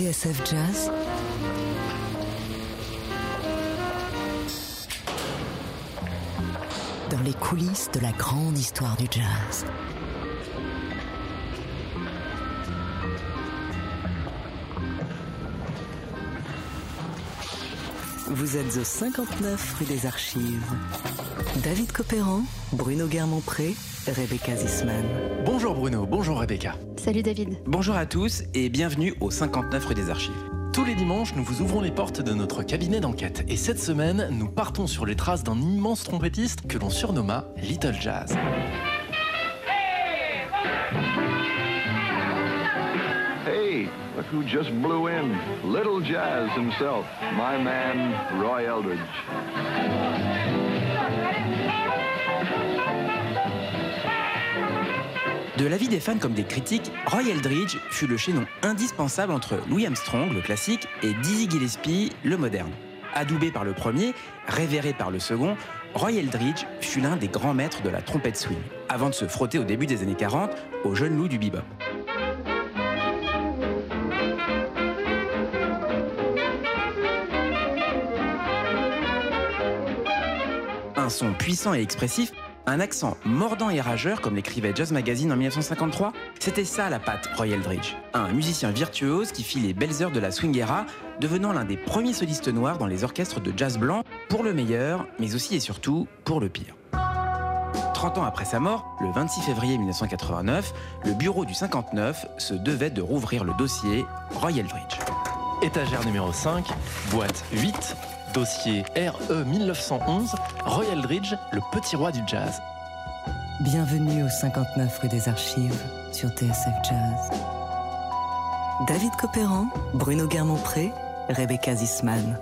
TSF Jazz Dans les coulisses de la grande histoire du jazz. Vous êtes au 59 rue des Archives. David Copéran, Bruno Guermont-Pré, Rebecca Zisman. Bonjour Bruno, bonjour Rebecca. Salut David. Bonjour à tous et bienvenue au 59 rue des Archives. Tous les dimanches, nous vous ouvrons les portes de notre cabinet d'enquête. Et cette semaine, nous partons sur les traces d'un immense trompettiste que l'on surnomma Little Jazz. Hey, look who just blew in. Little Jazz himself, my man, Roy Eldridge. De l'avis des fans comme des critiques, Roy Eldridge fut le chaînon indispensable entre Louis Armstrong, le classique, et Dizzy Gillespie, le moderne. Adoubé par le premier, révéré par le second, Roy Eldridge fut l'un des grands maîtres de la trompette swing, avant de se frotter au début des années 40 au jeune loup du bebop. Son puissant et expressif, un accent mordant et rageur comme l'écrivait Jazz Magazine en 1953, c'était ça la patte Roy Eldridge. Un musicien virtuose qui fit les belles heures de la swing era, devenant l'un des premiers solistes noirs dans les orchestres de jazz blanc, pour le meilleur, mais aussi et surtout pour le pire. 30 ans après sa mort, le 26 février 1989, le bureau du 59 se devait de rouvrir le dossier Roy Eldridge. Étagère numéro 5, boîte 8, dossier RE 1911, Roy Eldridge, le petit roi du jazz. Bienvenue au 59 rue des Archives sur TSF Jazz. David Copéran, Bruno Guermont-Pré, Rebecca Zisman.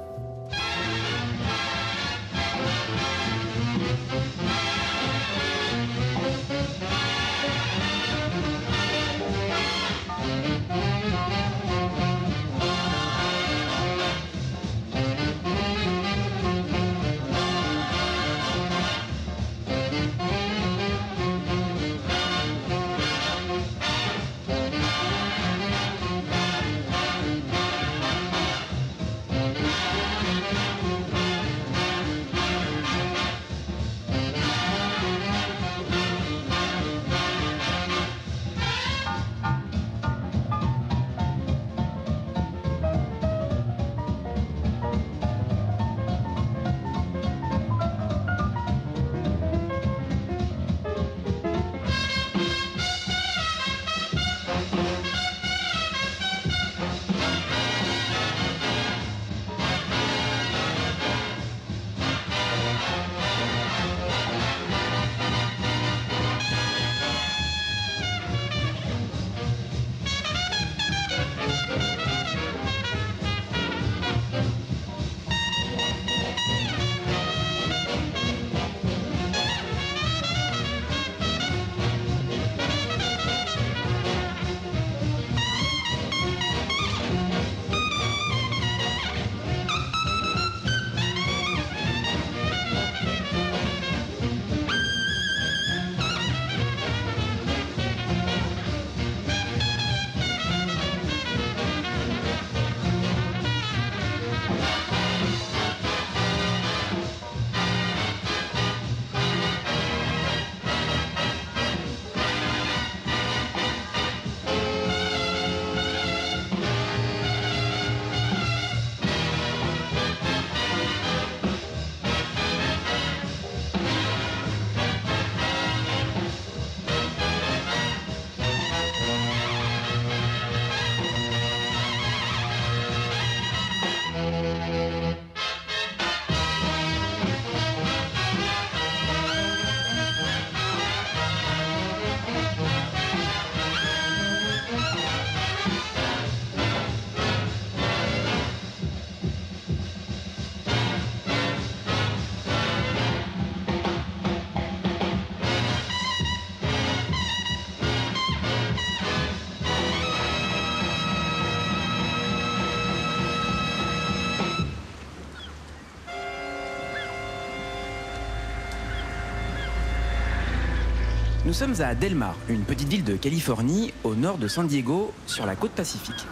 Nous sommes à Del Mar, une petite ville de Californie au nord de San Diego, sur la côte pacifique.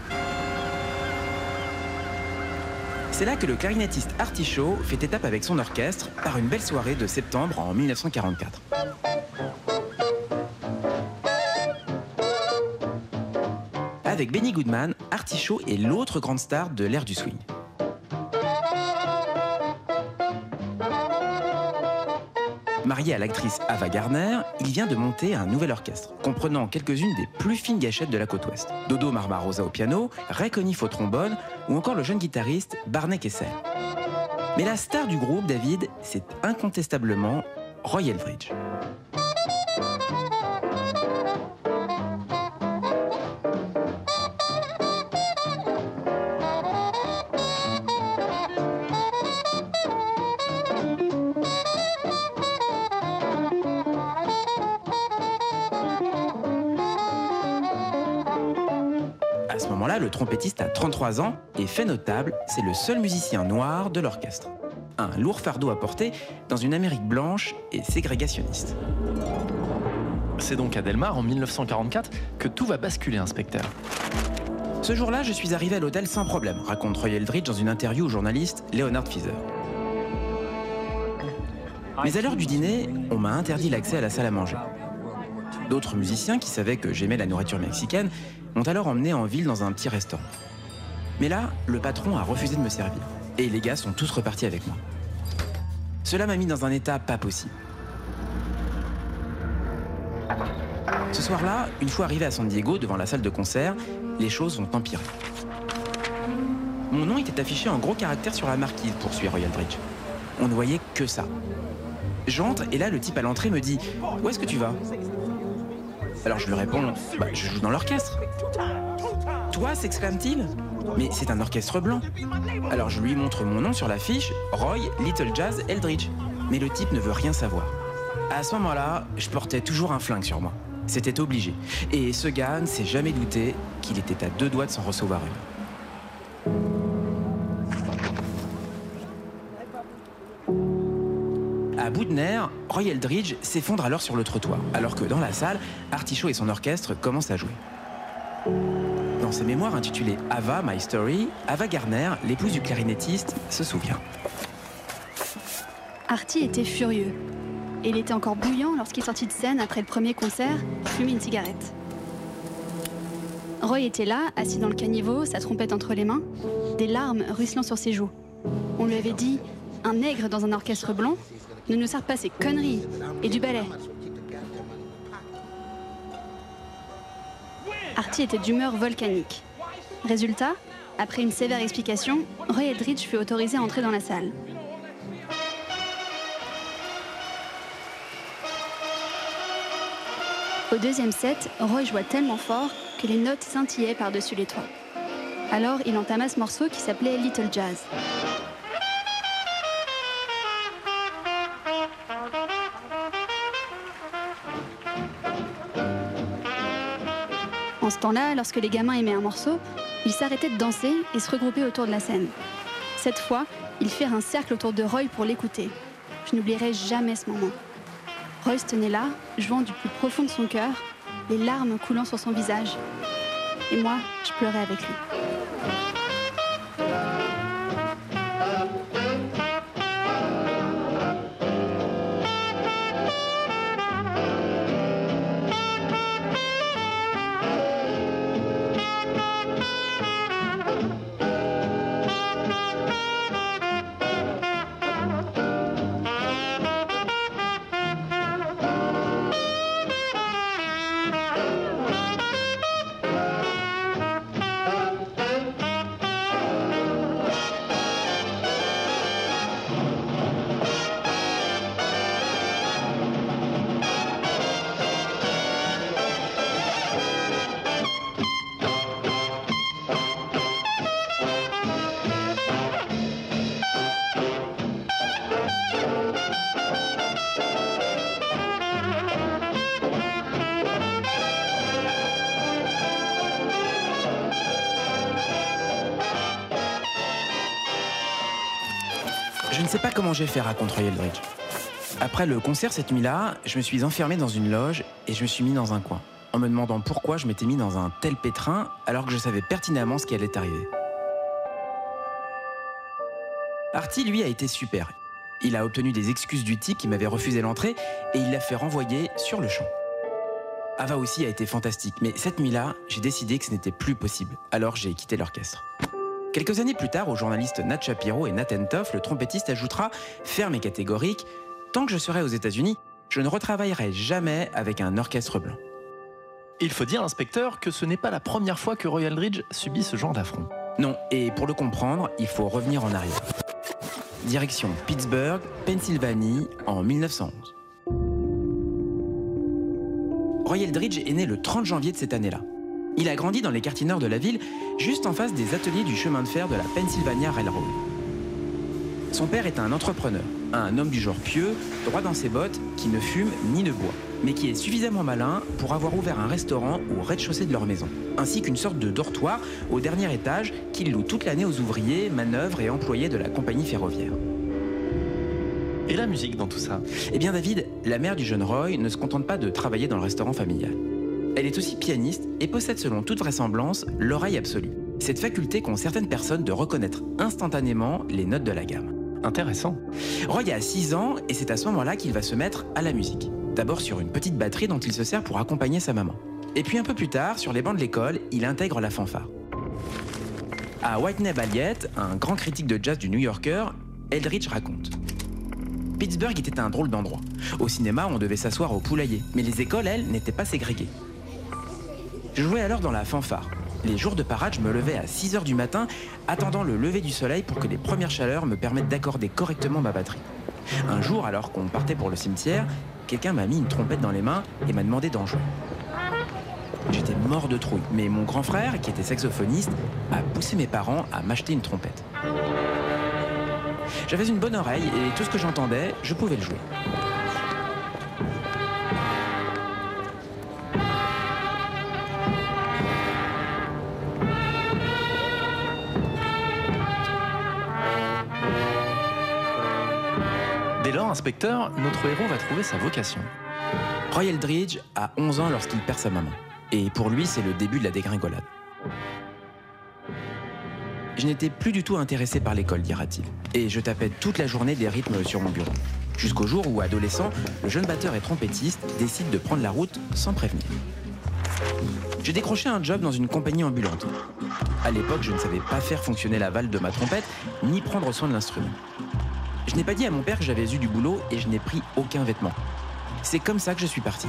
C'est là que le clarinettiste Artichaut fait étape avec son orchestre par une belle soirée de septembre en 1944. Avec Benny Goodman, Artichaut est l'autre grande star de l'ère du swing. Marié à l'actrice Ava Gardner, il vient de monter un nouvel orchestre, comprenant quelques-unes des plus fines gâchettes de la côte ouest. Dodo Marmarosa au piano, Ray Conniff au trombone, ou encore le jeune guitariste Barney Kessel. Mais la star du groupe, David, c'est incontestablement Roy Eldridge. Trompettiste a 33 ans et fait notable, c'est le seul musicien noir de l'orchestre. Un lourd fardeau à porter dans une Amérique blanche et ségrégationniste. C'est donc à Delmar, en 1944, que tout va basculer, inspecteur. Ce jour-là, je suis arrivé à l'hôtel sans problème, raconte Roy Eldridge dans une interview au journaliste Leonard Feather. Mais à l'heure du dîner, on m'a interdit l'accès à la salle à manger. D'autres musiciens qui savaient que j'aimais la nourriture mexicaine m'ont alors emmené en ville dans un petit restaurant. Mais là, le patron a refusé de me servir. Et les gars sont tous repartis avec moi. Cela m'a mis dans un état pas possible. Ce soir-là, une fois arrivé à San Diego devant la salle de concert, les choses ont empiré. Mon nom était affiché en gros caractères sur la marquise, poursuit Royal Bridge. On ne voyait que ça. J'entre et là, le type à l'entrée me dit Où est-ce que tu vas? Alors je lui réponds Bah, je joue dans l'orchestre. Toi, s'exclame-t-il Mais c'est un orchestre blanc. Alors je lui montre mon nom sur l'affiche Roy Little Jazz Eldridge. Mais le type ne veut rien savoir. À ce moment-là, je portais toujours un flingue sur moi. C'était obligé. Et ce gars ne s'est jamais douté qu'il était à deux doigts de s'en recevoir une. Roy Eldridge s'effondre alors sur le trottoir, alors que dans la salle, Artichaut et son orchestre commencent à jouer. Dans ses mémoires intitulées Ava, My Story, Ava Garner, l'épouse du clarinettiste, se souvient. Artie était furieux. Et il était encore bouillant lorsqu'il sortit de scène après le premier concert, fumer une cigarette. Roy était là, assis dans le caniveau, sa trompette entre les mains, des larmes ruisselant sur ses joues. On lui avait dit Un nègre dans un orchestre blanc ne nous sert pas ces conneries et du ballet. Artie était d'humeur volcanique. Résultat, après une sévère explication, Roy Eldridge fut autorisé à entrer dans la salle. Au deuxième set, Roy joua tellement fort que les notes scintillaient par-dessus les toits. Alors, il entama ce morceau qui s'appelait Little Jazz. Temps-là, lorsque les gamins aimaient un morceau, ils s'arrêtaient de danser et se regroupaient autour de la scène. Cette fois, ils firent un cercle autour de Roy pour l'écouter. Je n'oublierai jamais ce moment. Roy se tenait là, jouant du plus profond de son cœur, les larmes coulant sur son visage. Et moi, je pleurais avec lui. Comment j'ai fait. Après le concert cette nuit-là, je me suis enfermé dans une loge et je me suis mis dans un coin, en me demandant pourquoi je m'étais mis dans un tel pétrin alors que je savais pertinemment ce qui allait arriver. Artie, lui, a été super. Il a obtenu des excuses du type qui m'avait refusé l'entrée et il l'a fait renvoyer sur le champ. Ava aussi a été fantastique, mais cette nuit-là, j'ai décidé que ce n'était plus possible. Alors j'ai quitté l'orchestre. Quelques années plus tard, au journaliste Nat Shapiro et Nathan Toff, le trompettiste ajoutera, ferme et catégorique, Tant que je serai aux États-Unis, je ne retravaillerai jamais avec un orchestre blanc. Il faut dire, inspecteur, que ce n'est pas la première fois que Royal Ridge subit ce genre d'affront. Non, et pour le comprendre, il faut revenir en arrière. Direction Pittsburgh, Pennsylvanie, en 1911. Royal Ridge est né le 30 janvier de cette année-là. Il a grandi dans les quartiers nord de la ville, juste en face des ateliers du chemin de fer de la Pennsylvania Railroad. Son père est un entrepreneur, un homme du genre pieux, droit dans ses bottes, qui ne fume ni ne boit, mais qui est suffisamment malin pour avoir ouvert un restaurant au rez-de-chaussée de leur maison, ainsi qu'une sorte de dortoir au dernier étage qu'il loue toute l'année aux ouvriers, manœuvres et employés de la compagnie ferroviaire. Et la musique dans tout ça? Eh bien David, la mère du jeune Roy ne se contente pas de travailler dans le restaurant familial. Elle est aussi pianiste et possède selon toute vraisemblance l'oreille absolue. Cette faculté qu'ont certaines personnes de reconnaître instantanément les notes de la gamme. Intéressant. Roy a 6 ans et c'est à ce moment-là qu'il va se mettre à la musique. D'abord sur une petite batterie dont il se sert pour accompagner sa maman. Et puis un peu plus tard, sur les bancs de l'école, il intègre la fanfare. À Whitney Balliet, un grand critique de jazz du New Yorker, Eldridge raconte. Pittsburgh était un drôle d'endroit. Au cinéma, on devait s'asseoir au poulailler, mais les écoles, elles, n'étaient pas ségrégées. Je jouais alors dans la fanfare. Les jours de parade, je me levais à 6 h du matin, attendant le lever du soleil pour que les premières chaleurs me permettent d'accorder correctement ma batterie. Un jour, alors qu'on partait pour le cimetière, quelqu'un m'a mis une trompette dans les mains et m'a demandé d'en jouer. J'étais mort de trouille, mais mon grand frère, qui était saxophoniste, a poussé mes parents à m'acheter une trompette. J'avais une bonne oreille et tout ce que j'entendais, je pouvais le jouer. Notre héros va trouver sa vocation. Roy Eldridge a 11 ans lorsqu'il perd sa maman. Et pour lui, c'est le début de la dégringolade. Je n'étais plus du tout intéressé par l'école, dira-t-il. Et je tapais toute la journée des rythmes sur mon bureau. Jusqu'au jour où, adolescent, le jeune batteur et trompettiste décide de prendre la route sans prévenir. J'ai décroché un job dans une compagnie ambulante. À l'époque, je ne savais pas faire fonctionner la valve de ma trompette, ni prendre soin de l'instrument. Je n'ai pas dit à mon père que j'avais eu du boulot et je n'ai pris aucun vêtement. C'est comme ça que je suis parti.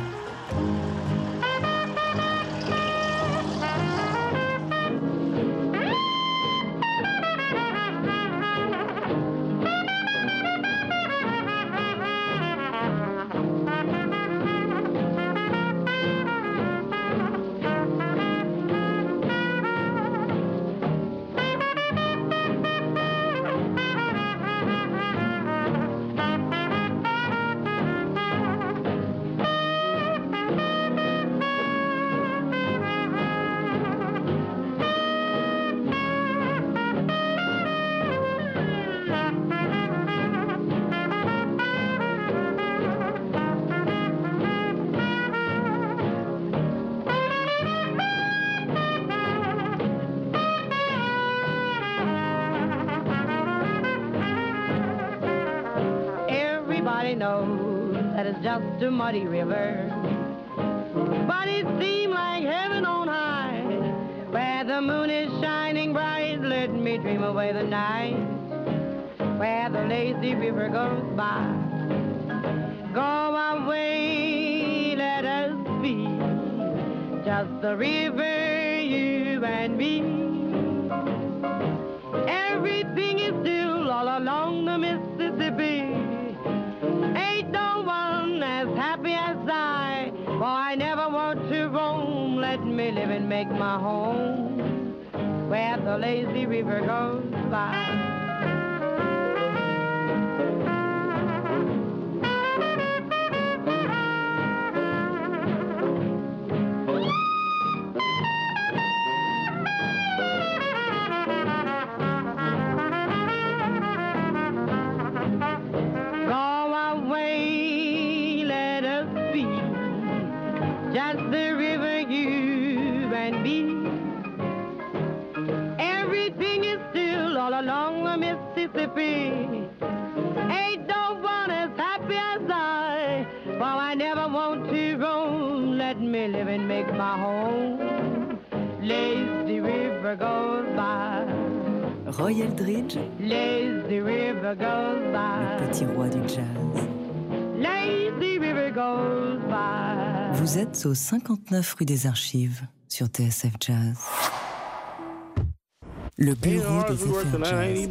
It's just a muddy river. But it seems like heaven on high, where the moon is shining bright. Let me dream away the night, where the lazy river goes by. Go away, let us be just the river, you and me. Everything me live and make my home where the lazy river goes by. Roy Eldridge, Lazy river goes le by. petit roi du jazz. Lazy river goes by. Vous êtes au 59 rue des Archives sur TSF Jazz. Le bureau des affaires jazz.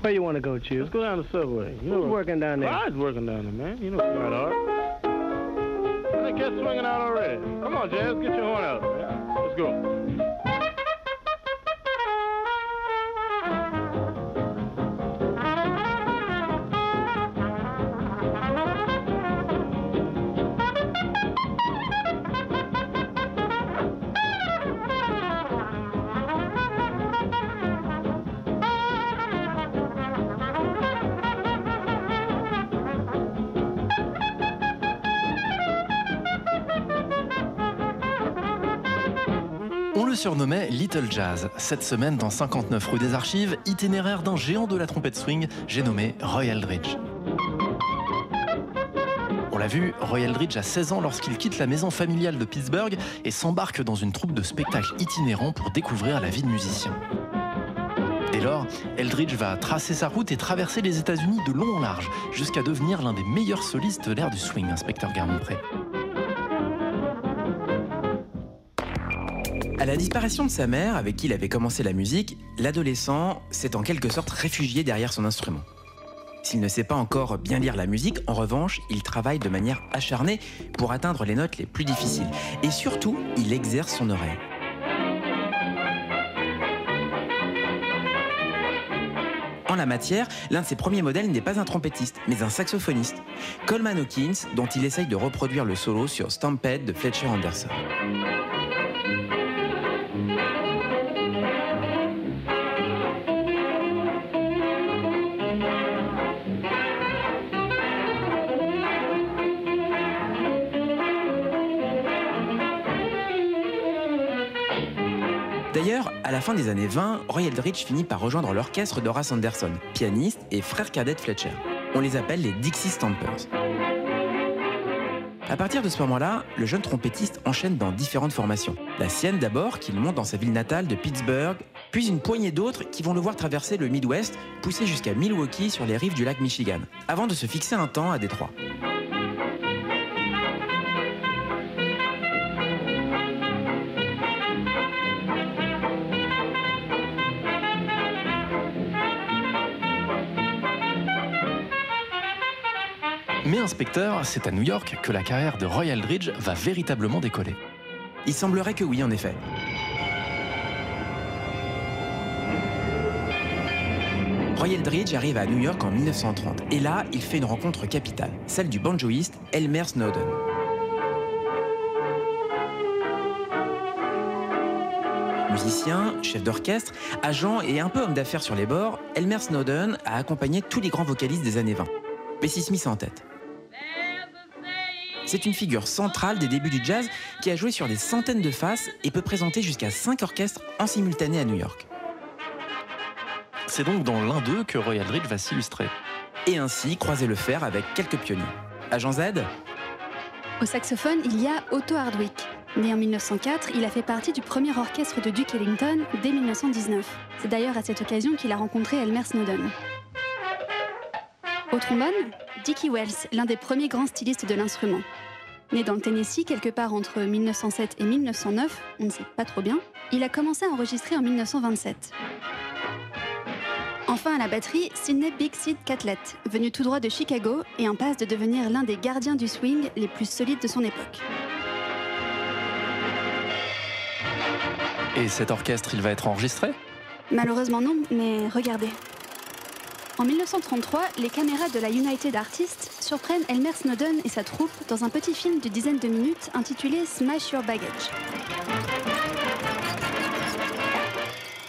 Where you want to go, Chill? Let's go down the subway. You know Who's working down there? Clyde's working down there, man. You know it's not hard. I think cat's swinging out already? Come on, Jazz, get your horn out, man. Let's go. Surnommait Little Jazz. Cette semaine, dans 59 rue des Archives, itinéraire d'un géant de la trompette swing, j'ai nommé Roy Eldridge. On l'a vu, Roy Eldridge a 16 ans lorsqu'il quitte la maison familiale de Pittsburgh et s'embarque dans une troupe de spectacles itinérants pour découvrir la vie de musicien. Dès lors, Eldridge va tracer sa route et traverser les États-Unis de long en large, jusqu'à devenir l'un des meilleurs solistes de l'ère du swing, inspecteur Garmont-Pré. À la disparition de sa mère, avec qui il avait commencé la musique, l'adolescent s'est en quelque sorte réfugié derrière son instrument. S'il ne sait pas encore bien lire la musique, en revanche, il travaille de manière acharnée pour atteindre les notes les plus difficiles. Et surtout, il exerce son oreille. En la matière, l'un de ses premiers modèles n'est pas un trompettiste, mais un saxophoniste, Coleman Hawkins, dont il essaye de reproduire le solo sur Stampede de Fletcher Anderson. D'ailleurs, à la fin des années 20, Roy Eldridge finit par rejoindre l'orchestre d'Horace Anderson, pianiste et frère cadet de Fletcher. On les appelle les Dixie Stampers. À partir de ce moment-là, le jeune trompettiste enchaîne dans différentes formations. La sienne d'abord, qu'il monte dans sa ville natale de Pittsburgh, puis une poignée d'autres qui vont le voir traverser le Midwest, pousser jusqu'à Milwaukee sur les rives du lac Michigan, avant de se fixer un temps à Détroit. Mais inspecteur, c'est à New York que la carrière de Roy Eldridge va véritablement décoller. Il semblerait que oui, en effet. Roy Eldridge arrive à New York en 1930 et là, il fait une rencontre capitale, celle du banjoïste Elmer Snowden. Musicien, chef d'orchestre, agent et un peu homme d'affaires sur les bords, Elmer Snowden a accompagné tous les grands vocalistes des années 20. Bessie Smith en tête. C'est une figure centrale des débuts du jazz qui a joué sur des centaines de faces et peut présenter jusqu'à 5 orchestres en simultané à New York. C'est donc dans l'un d'eux que Roy Eldridge va s'illustrer. Et ainsi croiser le fer avec quelques pionniers. Agent Z, Au saxophone, il y a Otto Hardwick. Né en 1904, il a fait partie du premier orchestre de Duke Ellington dès 1919. C'est d'ailleurs à cette occasion qu'il a rencontré Elmer Snowden. Au trombone, Dickie Wells, l'un des premiers grands stylistes de l'instrument. Né dans le Tennessee, quelque part entre 1907 et 1909, on ne sait pas trop bien, il a commencé à enregistrer en 1927. Enfin à la batterie, Sidney Big Sid Catlett, venu tout droit de Chicago et en passe de devenir l'un des gardiens du swing les plus solides de son époque. Et cet orchestre, il va être enregistré? Malheureusement non, mais regardez. En 1933, les caméras de la United Artists surprennent Elmer Snowden et sa troupe dans un petit film d'une dizaine de minutes intitulé Smash Your Baggage.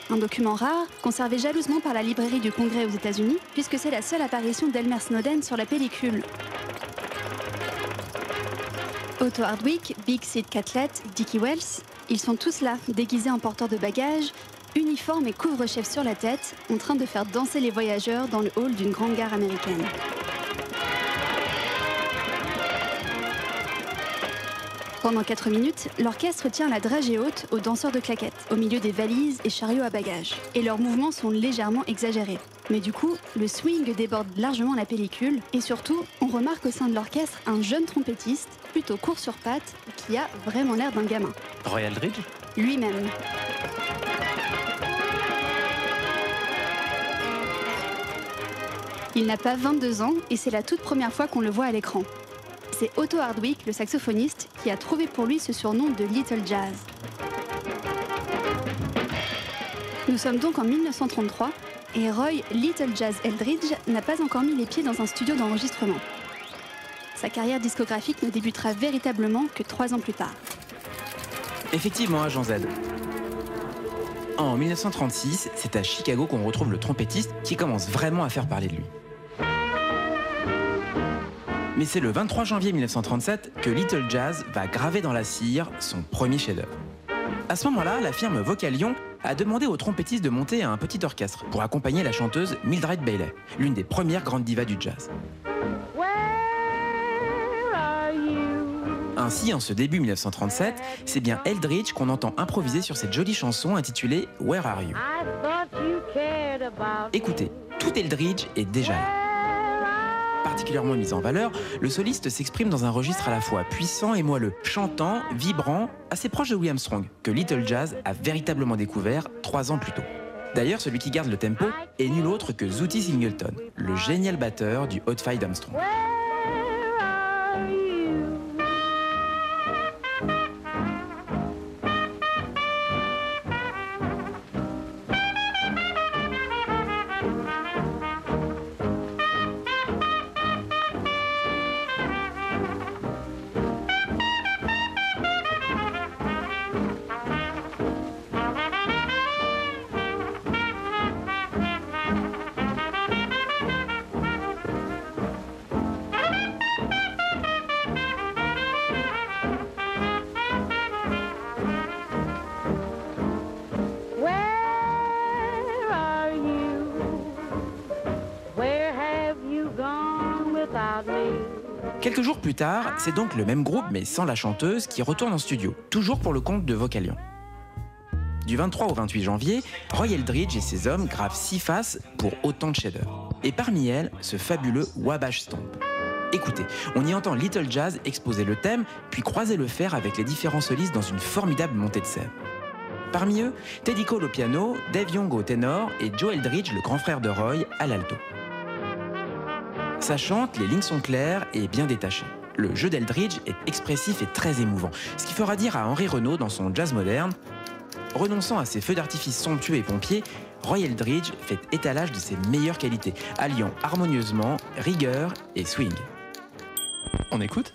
Un document rare, conservé jalousement par la librairie du Congrès aux États-Unis, puisque c'est la seule apparition d'Elmer Snowden sur la pellicule. Otto Hardwick, Big Sid Catlett, Dickie Wells, ils sont tous là, déguisés en porteurs de bagages, uniforme et couvre-chef sur la tête, en train de faire danser les voyageurs dans le hall d'une grande gare américaine. Pendant 4 minutes, l'orchestre tient la dragée haute aux danseurs de claquettes, au milieu des valises et chariots à bagages. Et leurs mouvements sont légèrement exagérés. Mais du coup, le swing déborde largement la pellicule, et surtout, on remarque au sein de l'orchestre un jeune trompettiste, plutôt court sur pattes, qui a vraiment l'air d'un gamin. Roy Eldridge Lui-même. Il n'a pas 22 ans et c'est la toute première fois qu'on le voit à l'écran. C'est Otto Hardwick, le saxophoniste, qui a trouvé pour lui ce surnom de Little Jazz. Nous sommes donc en 1933 et Roy Little Jazz Eldridge n'a pas encore mis les pieds dans un studio d'enregistrement. Sa carrière discographique ne débutera véritablement que trois ans plus tard. Effectivement, agent Z. En 1936, c'est à Chicago qu'on retrouve le trompettiste qui commence vraiment à faire parler de lui. Mais c'est le 23 janvier 1937 que Little Jazz va graver dans la cire son premier chef-d'œuvre. À ce moment-là, la firme Vocalion a demandé au trompettiste de monter un petit orchestre pour accompagner la chanteuse Mildred Bailey, l'une des premières grandes divas du jazz. Ainsi, en ce début 1937, c'est bien Eldridge qu'on entend improviser sur cette jolie chanson intitulée Where Are You? Écoutez, tout Eldridge est déjà là. Particulièrement mis en valeur, le soliste s'exprime dans un registre à la fois puissant et moelleux, chantant, vibrant, assez proche de William Strong, que Little Jazz a véritablement découvert trois ans plus tôt. D'ailleurs, celui qui garde le tempo est nul autre que Zooty Singleton, le génial batteur du Hot Five d'Armstrong. Quelques jours plus tard, c'est donc le même groupe, mais sans la chanteuse, qui retourne en studio, toujours pour le compte de Vocalion. Du 23 au 28 janvier, Roy Eldridge et ses hommes gravent six faces pour autant de chefs-d'œuvre. Et parmi elles, ce fabuleux Wabash Stomp. Écoutez, on y entend Little Jazz exposer le thème, puis croiser le fer avec les différents solistes dans une formidable montée de scène. Parmi eux, Teddy Cole au piano, Dave Young au ténor et Joe Eldridge, le grand frère de Roy, à l'alto. Ça chante, les lignes sont claires et bien détachées. Le jeu d'Eldridge est expressif et très émouvant, ce qui fera dire à Henri Renaud dans son jazz moderne Renonçant à ses feux d'artifice somptueux et pompiers, Roy Eldridge fait étalage de ses meilleures qualités, alliant harmonieusement rigueur et swing. On écoute?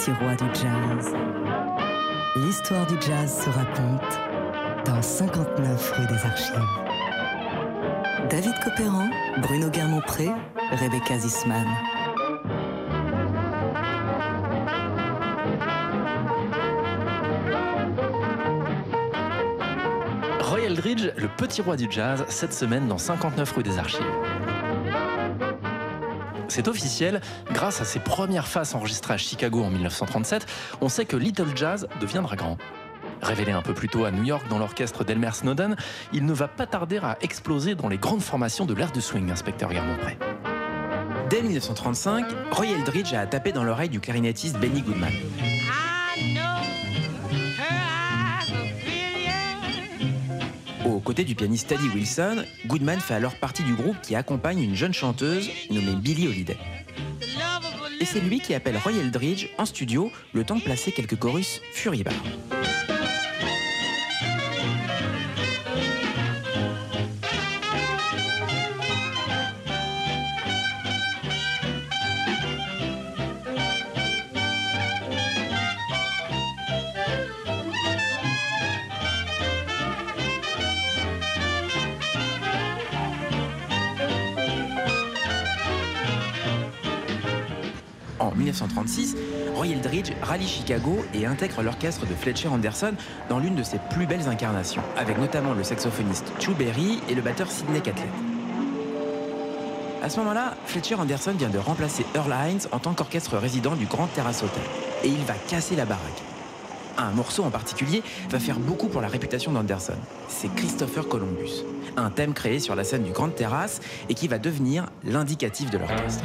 Petit roi du jazz. L'histoire du jazz se raconte dans 59 rue des Archives. David Copéran, Bruno Guermont-Pré, Rebecca Zisman. Roy Eldridge, le petit roi du jazz, cette semaine dans 59 rue des Archives. C'est officiel, grâce à ses premières faces enregistrées à Chicago en 1937, on sait que Little Jazz deviendra grand. Révélé un peu plus tôt à New York dans l'orchestre d'Elmer Snowden, il ne va pas tarder à exploser dans les grandes formations de l'ère du swing, inspecteur Guermont-Pré. Dès 1935, Roy Eldridge a tapé dans l'oreille du clarinettiste Benny Goodman. Aux côtés du pianiste Teddy Wilson, Goodman fait alors partie du groupe qui accompagne une jeune chanteuse nommée Billie Holiday. Et c'est lui qui appelle Roy Eldridge en studio le temps de placer quelques chorus furibars. Rallie Chicago et intègre l'orchestre de Fletcher Anderson dans l'une de ses plus belles incarnations, avec notamment le saxophoniste Chu Berry et le batteur Sidney Catlett. À ce moment-là, Fletcher Anderson vient de remplacer Earl Hines en tant qu'orchestre résident du Grand Terrace Hotel. Et il va casser la baraque. Un morceau en particulier va faire beaucoup pour la réputation d'Anderson. C'est Christopher Columbus, un thème créé sur la scène du Grand Terrace et qui va devenir l'indicatif de l'orchestre.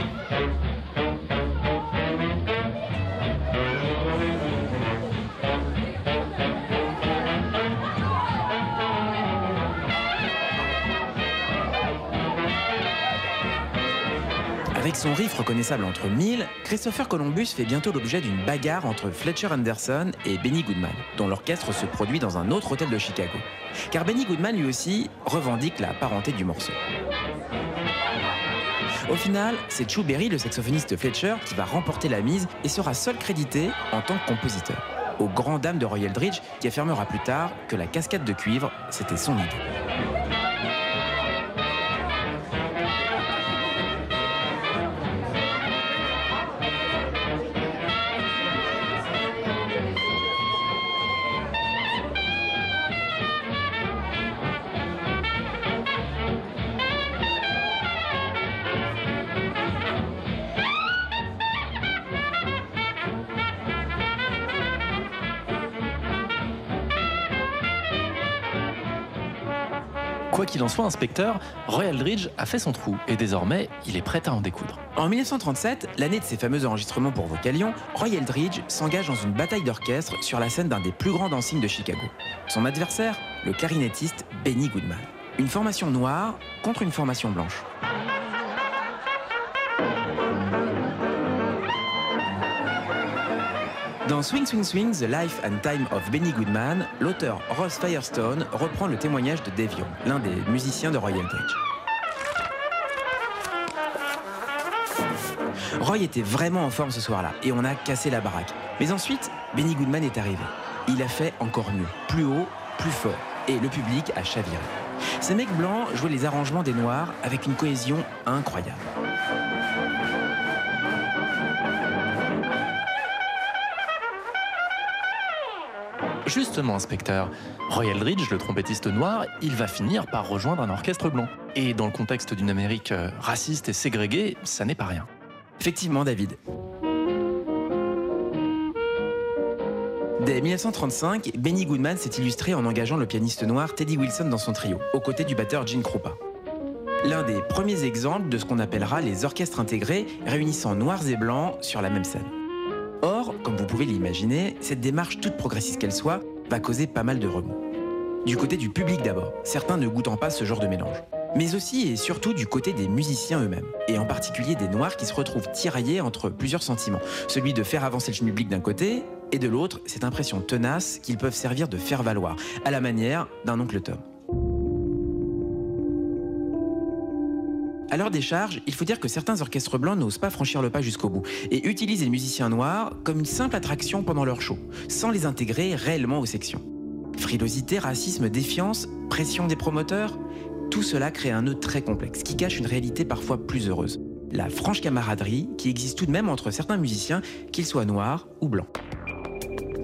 Son riff reconnaissable entre mille, Christopher Columbus fait bientôt l'objet d'une bagarre entre Fletcher Anderson et Benny Goodman, dont l'orchestre se produit dans un autre hôtel de Chicago. Car Benny Goodman lui aussi revendique la parenté du morceau. Au final, c'est Chu Berry, le saxophoniste Fletcher, qui va remporter la mise et sera seul crédité en tant que compositeur. Au grand dame de Roy Eldridge, qui affirmera plus tard que la cascade de cuivre, c'était son idée. Qu'il en soit, inspecteur, Roy Eldridge a fait son trou et désormais, il est prêt à en découdre. En 1937, l'année de ses fameux enregistrements pour Vocalion, Roy Eldridge s'engage dans une bataille d'orchestre sur la scène d'un des plus grands dancing de Chicago. Son adversaire, le clarinettiste Benny Goodman. Une formation noire contre une formation blanche. Dans Swing Swing Swing, The Life and Time of Benny Goodman, l'auteur Ross Firestone reprend le témoignage de Young, l'un des musiciens de Roy Eldridge. Roy était vraiment en forme ce soir-là et on a cassé la baraque. Mais ensuite, Benny Goodman est arrivé. Il a fait encore mieux, plus haut, plus fort. Et le public a chaviré. Ces mecs blancs jouaient les arrangements des noirs avec une cohésion incroyable. Justement, inspecteur, Roy Eldridge, le trompettiste noir, il va finir par rejoindre un orchestre blanc. Et dans le contexte d'une Amérique euh, raciste et ségrégée, ça n'est pas rien. Effectivement, David. Dès 1935, Benny Goodman s'est illustré en engageant le pianiste noir Teddy Wilson dans son trio, aux côtés du batteur Gene Krupa. L'un des premiers exemples de ce qu'on appellera les orchestres intégrés réunissant noirs et blancs sur la même scène. Or, comme vous pouvez l'imaginer, cette démarche, toute progressiste qu'elle soit, va causer pas mal de remous. Du côté du public d'abord, certains ne goûtant pas ce genre de mélange. Mais aussi et surtout du côté des musiciens eux-mêmes, et en particulier des Noirs qui se retrouvent tiraillés entre plusieurs sentiments. Celui de faire avancer le public d'un côté, et de l'autre, cette impression tenace qu'ils peuvent servir de faire valoir, à la manière d'un oncle Tom. À leur décharge, il faut dire que certains orchestres blancs n'osent pas franchir le pas jusqu'au bout et utilisent les musiciens noirs comme une simple attraction pendant leur show, sans les intégrer réellement aux sections. Frilosité, racisme, défiance, pression des promoteurs, tout cela crée un nœud très complexe qui cache une réalité parfois plus heureuse. La franche camaraderie qui existe tout de même entre certains musiciens, qu'ils soient noirs ou blancs.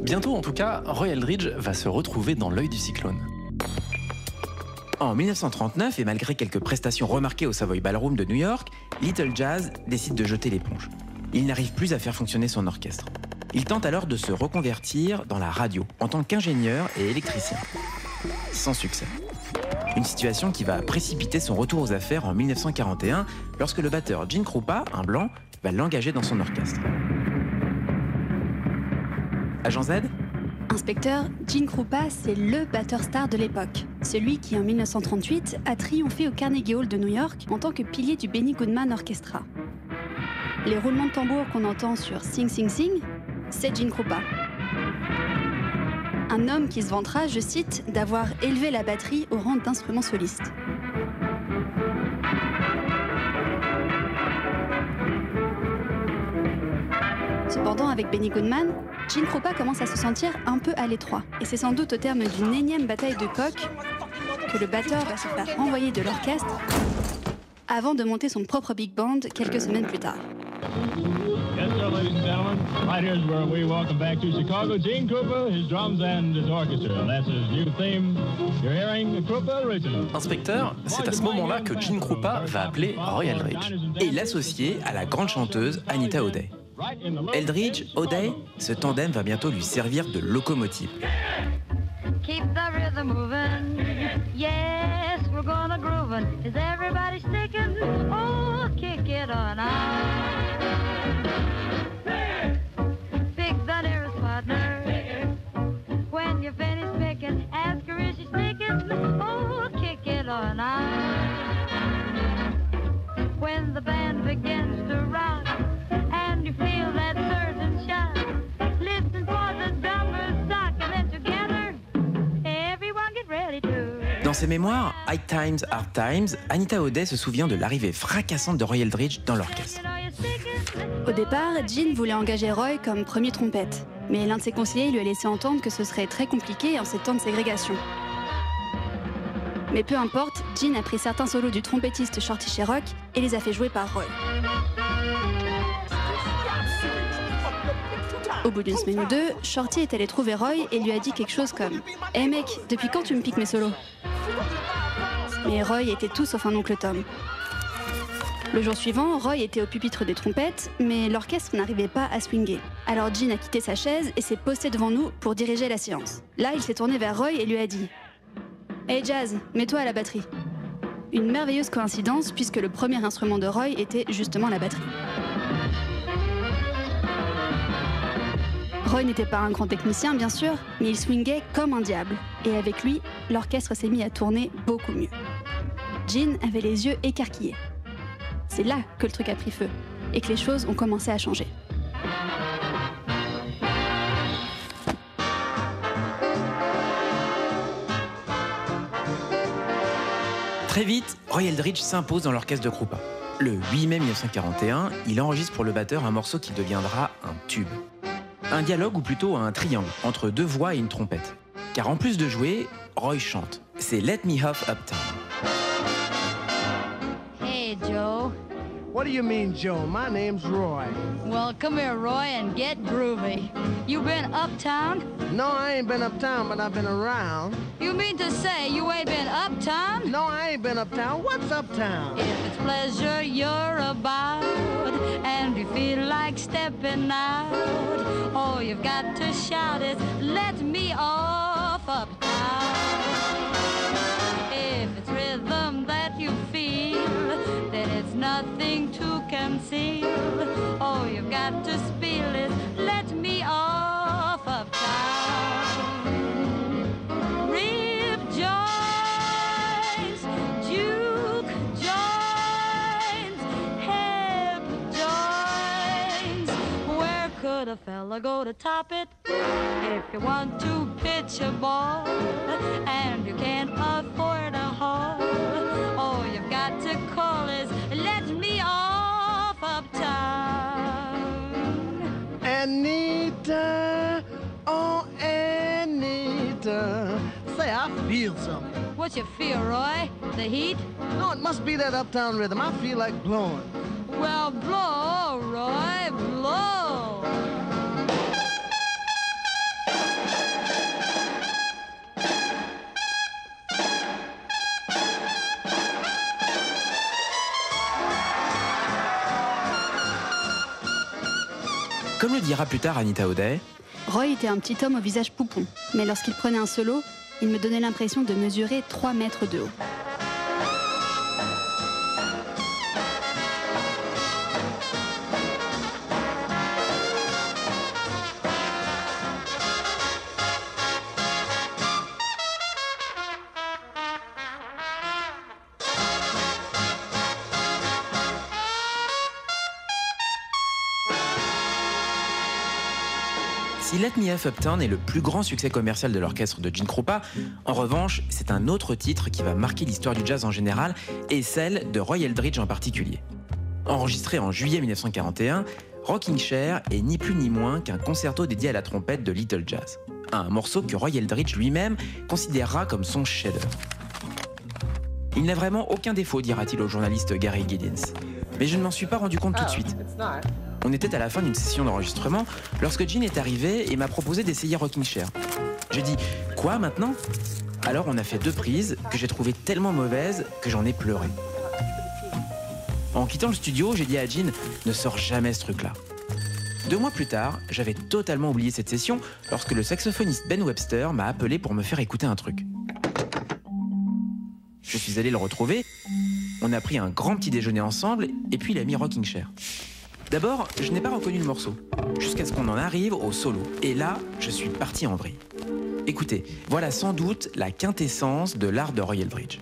Bientôt en tout cas, Roy Eldridge va se retrouver dans l'œil du cyclone. En 1939, et malgré quelques prestations remarquées au Savoy Ballroom de New York, Little Jazz décide de jeter l'éponge. Il n'arrive plus à faire fonctionner son orchestre. Il tente alors de se reconvertir dans la radio en tant qu'ingénieur et électricien. Sans succès. Une situation qui va précipiter son retour aux affaires en 1941 lorsque le batteur Gene Krupa, un blanc, va l'engager dans son orchestre. Agent Z? Inspecteur, Gene Krupa, c'est le batteur star de l'époque. Celui qui, en 1938, a triomphé au Carnegie Hall de New York en tant que pilier du Benny Goodman Orchestra. Les roulements de tambour qu'on entend sur Sing Sing Sing, c'est Gene Krupa. Un homme qui se vantera, je cite, d'avoir élevé la batterie au rang d'instrument soliste. Cependant, avec Benny Goodman, Gene Krupa commence à se sentir un peu à l'étroit. Et c'est sans doute au terme d'une énième bataille de coq que le batteur va se faire renvoyer de l'orchestre avant de monter son propre big band quelques semaines plus tard. Inspecteur, c'est à ce moment-là que Gene Krupa va appeler Roy Eldridge. et l'associer à la grande chanteuse Anita O'Day. Eldridge, O'Day, ce tandem va bientôt lui servir de locomotive. Keep the rhythm moving. Yes, we're gonna groovin'. Is everybody sticking? Oh, kick it on out. Pick the nearest partner. When you finish picking, ask her is she sticking? Oh, kick it on out. When the band ses mémoires, High Times, Hard Times, Anita O'Day se souvient de l'arrivée fracassante de Roy Eldridge dans l'orchestre. Au départ, Gene voulait engager Roy comme premier trompette, mais l'un de ses conseillers lui a laissé entendre que ce serait très compliqué en ces temps de ségrégation. Mais peu importe, Gene a pris certains solos du trompettiste Shorty Sherrock et les a fait jouer par Roy. Au bout d'une semaine ou deux, Shorty est allé trouver Roy et lui a dit quelque chose comme Hé mec, depuis quand tu me piques mes solos? Mais Roy était tout sauf un oncle Tom. Le jour suivant, Roy était au pupitre des trompettes, mais l'orchestre n'arrivait pas à swinguer. Alors Gene a quitté sa chaise et s'est posté devant nous pour diriger la séance. Là, il s'est tourné vers Roy et lui a dit Hey Jazz, mets-toi à la batterie. Une merveilleuse coïncidence puisque le premier instrument de Roy était justement la batterie. Roy n'était pas un grand technicien, bien sûr, mais il swingait comme un diable. Et avec lui, l'orchestre s'est mis à tourner beaucoup mieux. Gene avait les yeux écarquillés. C'est là que le truc a pris feu et que les choses ont commencé à changer. Très vite, Roy Eldridge s'impose dans l'orchestre de Krupa. Le 8 mai 1941, il enregistre pour le batteur un morceau qui deviendra un tube. Un dialogue ou plutôt un triangle entre deux voix et une trompette. Car en plus de jouer, Roy chante. C'est Let Me Off Uptown. What do you mean, Joe? My name's Roy. Well, come here, Roy, and get groovy. You been uptown? No, I ain't been uptown, but I've been around. You mean to say you ain't been uptown? No, I ain't been uptown. What's uptown? If it's pleasure you're about and you feel like stepping out, all you've got to shout is, let me off uptown. Got to spiel is, let me off uptown. Rib joints, juke joints, hip joints. Where could a fella go to top it? If you want to pitch a ball and you can't afford a hall, all you've got to call is Anita, oh Anita. Say, I feel something. What you feel, Roy? The heat? No, it must be that uptown rhythm. I feel like blowing. Well, blow, Roy, blow. Dira plus tard Anita O'Day, Roy était un petit homme au visage poupon, mais lorsqu'il prenait un solo, il me donnait l'impression de mesurer 3 mètres de haut. Let Me Have Uptown est le plus grand succès commercial de l'orchestre de Gene Krupa, en revanche, c'est un autre titre qui va marquer l'histoire du jazz en général et celle de Roy Eldridge en particulier. Enregistré en juillet 1941, Rocking Chair est ni plus ni moins qu'un concerto dédié à la trompette de Little Jazz. Un morceau que Roy Eldridge lui-même considérera comme son chef-d'œuvre. Il n'a vraiment aucun défaut, dira-t-il au journaliste Gary Giddens. Mais je ne m'en suis pas rendu compte tout de suite. On était à la fin d'une session d'enregistrement lorsque Gene est arrivé et m'a proposé d'essayer Rocking Chair. J'ai dit Quoi maintenant? Alors on a fait deux prises que j'ai trouvées tellement mauvaises que j'en ai pleuré. En quittant le studio, j'ai dit à Gene Ne sors jamais ce truc-là. Deux mois plus tard, j'avais totalement oublié cette session lorsque le saxophoniste Ben Webster m'a appelé pour me faire écouter un truc. Je suis allé le retrouver, on a pris un grand petit déjeuner ensemble et puis il a mis Rocking Chair. D'abord, je n'ai pas reconnu le morceau, jusqu'à ce qu'on en arrive au solo. Et là, je suis parti en vrille. Écoutez, voilà sans doute la quintessence de l'art de Roy Eldridge.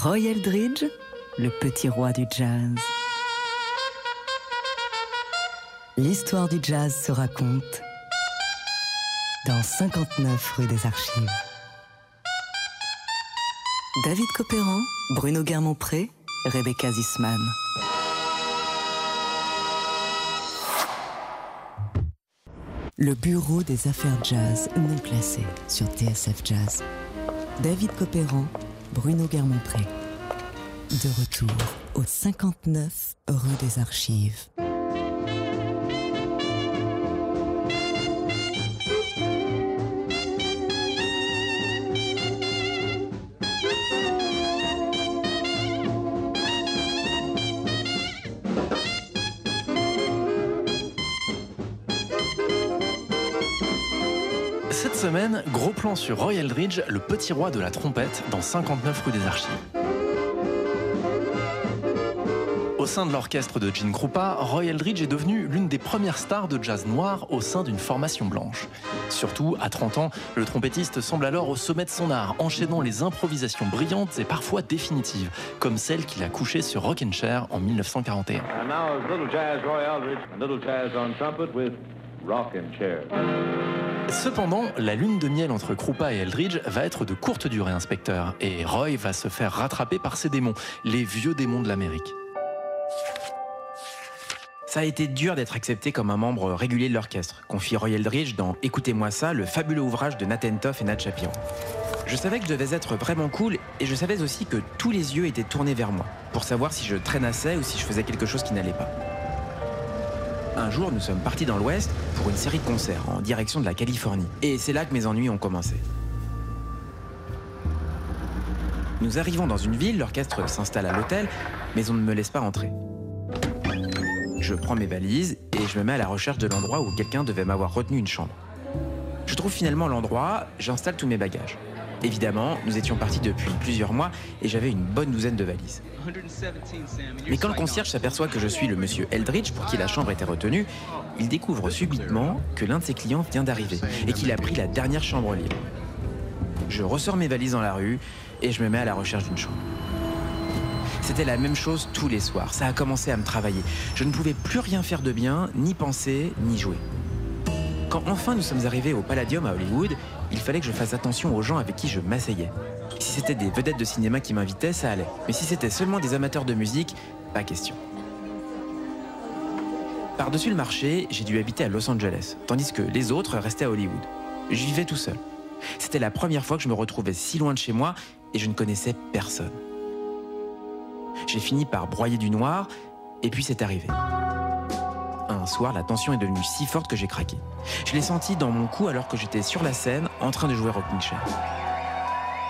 Roy Eldridge, le petit roi du jazz. L'histoire du jazz se raconte dans 59 rue des Archives. David Copéran, Bruno Guermont-Pré, Rebecca Zisman. Le bureau des affaires jazz non classées sur TSF Jazz. David Copéran, Bruno Guermont-Pré. De retour au 59 rue des Archives. Roy Eldridge, le petit roi de la trompette, dans 59 rue des Archives. Au sein de l'orchestre de Gene Krupa, Roy Eldridge est devenu l'une des premières stars de jazz noir au sein d'une formation blanche. Surtout, à 30 ans, le trompettiste semble alors au sommet de son art, enchaînant les improvisations brillantes et parfois définitives, comme celle qu'il a couchée sur Rockin' Chair en 1941. And now it's Little Jazz Roy Eldridge, and Chair. Cependant, la lune de miel entre Krupa et Eldridge va être de courte durée, inspecteur, et Roy va se faire rattraper par ses démons, les vieux démons de l'Amérique. Ça a été dur d'être accepté comme un membre régulier de l'orchestre, confie Roy Eldridge dans Écoutez-moi ça, le fabuleux ouvrage de Nathan Toff et Nat Shapiro. Je savais que je devais être vraiment cool et je savais aussi que tous les yeux étaient tournés vers moi pour savoir si je traînassais ou si je faisais quelque chose qui n'allait pas. Un jour, nous sommes partis dans l'Ouest pour une série de concerts en direction de la Californie. Et c'est là que mes ennuis ont commencé. Nous arrivons dans une ville, l'orchestre s'installe à l'hôtel, mais on ne me laisse pas entrer. Je prends mes valises et je me mets à la recherche de l'endroit où quelqu'un devait m'avoir retenu une chambre. Je trouve finalement l'endroit, j'installe tous mes bagages. Évidemment, nous étions partis depuis plusieurs mois et j'avais une bonne douzaine de valises. Mais quand le concierge s'aperçoit que je suis le monsieur Eldridge pour qui la chambre était retenue, il découvre subitement que l'un de ses clients vient d'arriver et qu'il a pris la dernière chambre libre. Je ressors mes valises dans la rue et je me mets à la recherche d'une chambre. C'était la même chose tous les soirs. Ça a commencé à me travailler. Je ne pouvais plus rien faire de bien, ni penser, ni jouer. Quand enfin nous sommes arrivés au Palladium à Hollywood, il fallait que je fasse attention aux gens avec qui je m'asseyais. Si c'était des vedettes de cinéma qui m'invitaient, ça allait. Mais si c'était seulement des amateurs de musique, pas question. Par-dessus le marché, j'ai dû habiter à Los Angeles, tandis que les autres restaient à Hollywood. Je vivais tout seul. C'était la première fois que je me retrouvais si loin de chez moi et je ne connaissais personne. J'ai fini par broyer du noir et puis c'est arrivé. Un soir, la tension est devenue si forte que j'ai craqué. Je l'ai senti dans mon cou alors que j'étais sur la scène en train de jouer Rockin' Chair.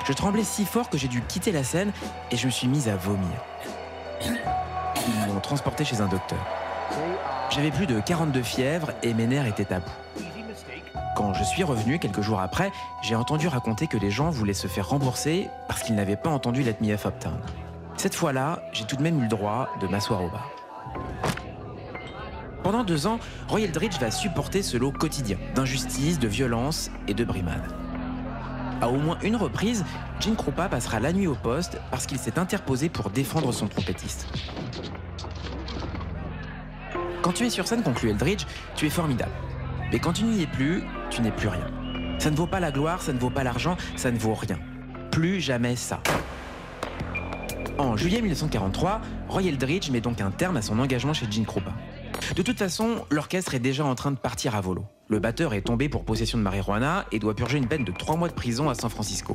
Je tremblais si fort que j'ai dû quitter la scène et je me suis mise à vomir. Ils m'ont transporté chez un docteur. J'avais plus de 42 fièvres et mes nerfs étaient à bout. Quand je suis revenu quelques jours après, j'ai entendu raconter que les gens voulaient se faire rembourser parce qu'ils n'avaient pas entendu Let Me Uptown. Cette fois-là, j'ai tout de même eu le droit de m'asseoir au bar. Pendant deux ans, Roy Eldridge va supporter ce lot quotidien d'injustice, de violence et de brimade. À au moins une reprise, Gene Krupa passera la nuit au poste parce qu'il s'est interposé pour défendre son trompettiste. Quand tu es sur scène, conclut Eldridge, tu es formidable. Mais quand tu n'y es plus, tu n'es plus rien. Ça ne vaut pas la gloire, ça ne vaut pas l'argent, ça ne vaut rien. Plus jamais ça. En juillet 1943, Roy Eldridge met donc un terme à son engagement chez Gene Krupa. De toute façon, l'orchestre est déjà en train de partir à volo. Le batteur est tombé pour possession de marijuana et doit purger une peine de 3 mois de prison à San Francisco.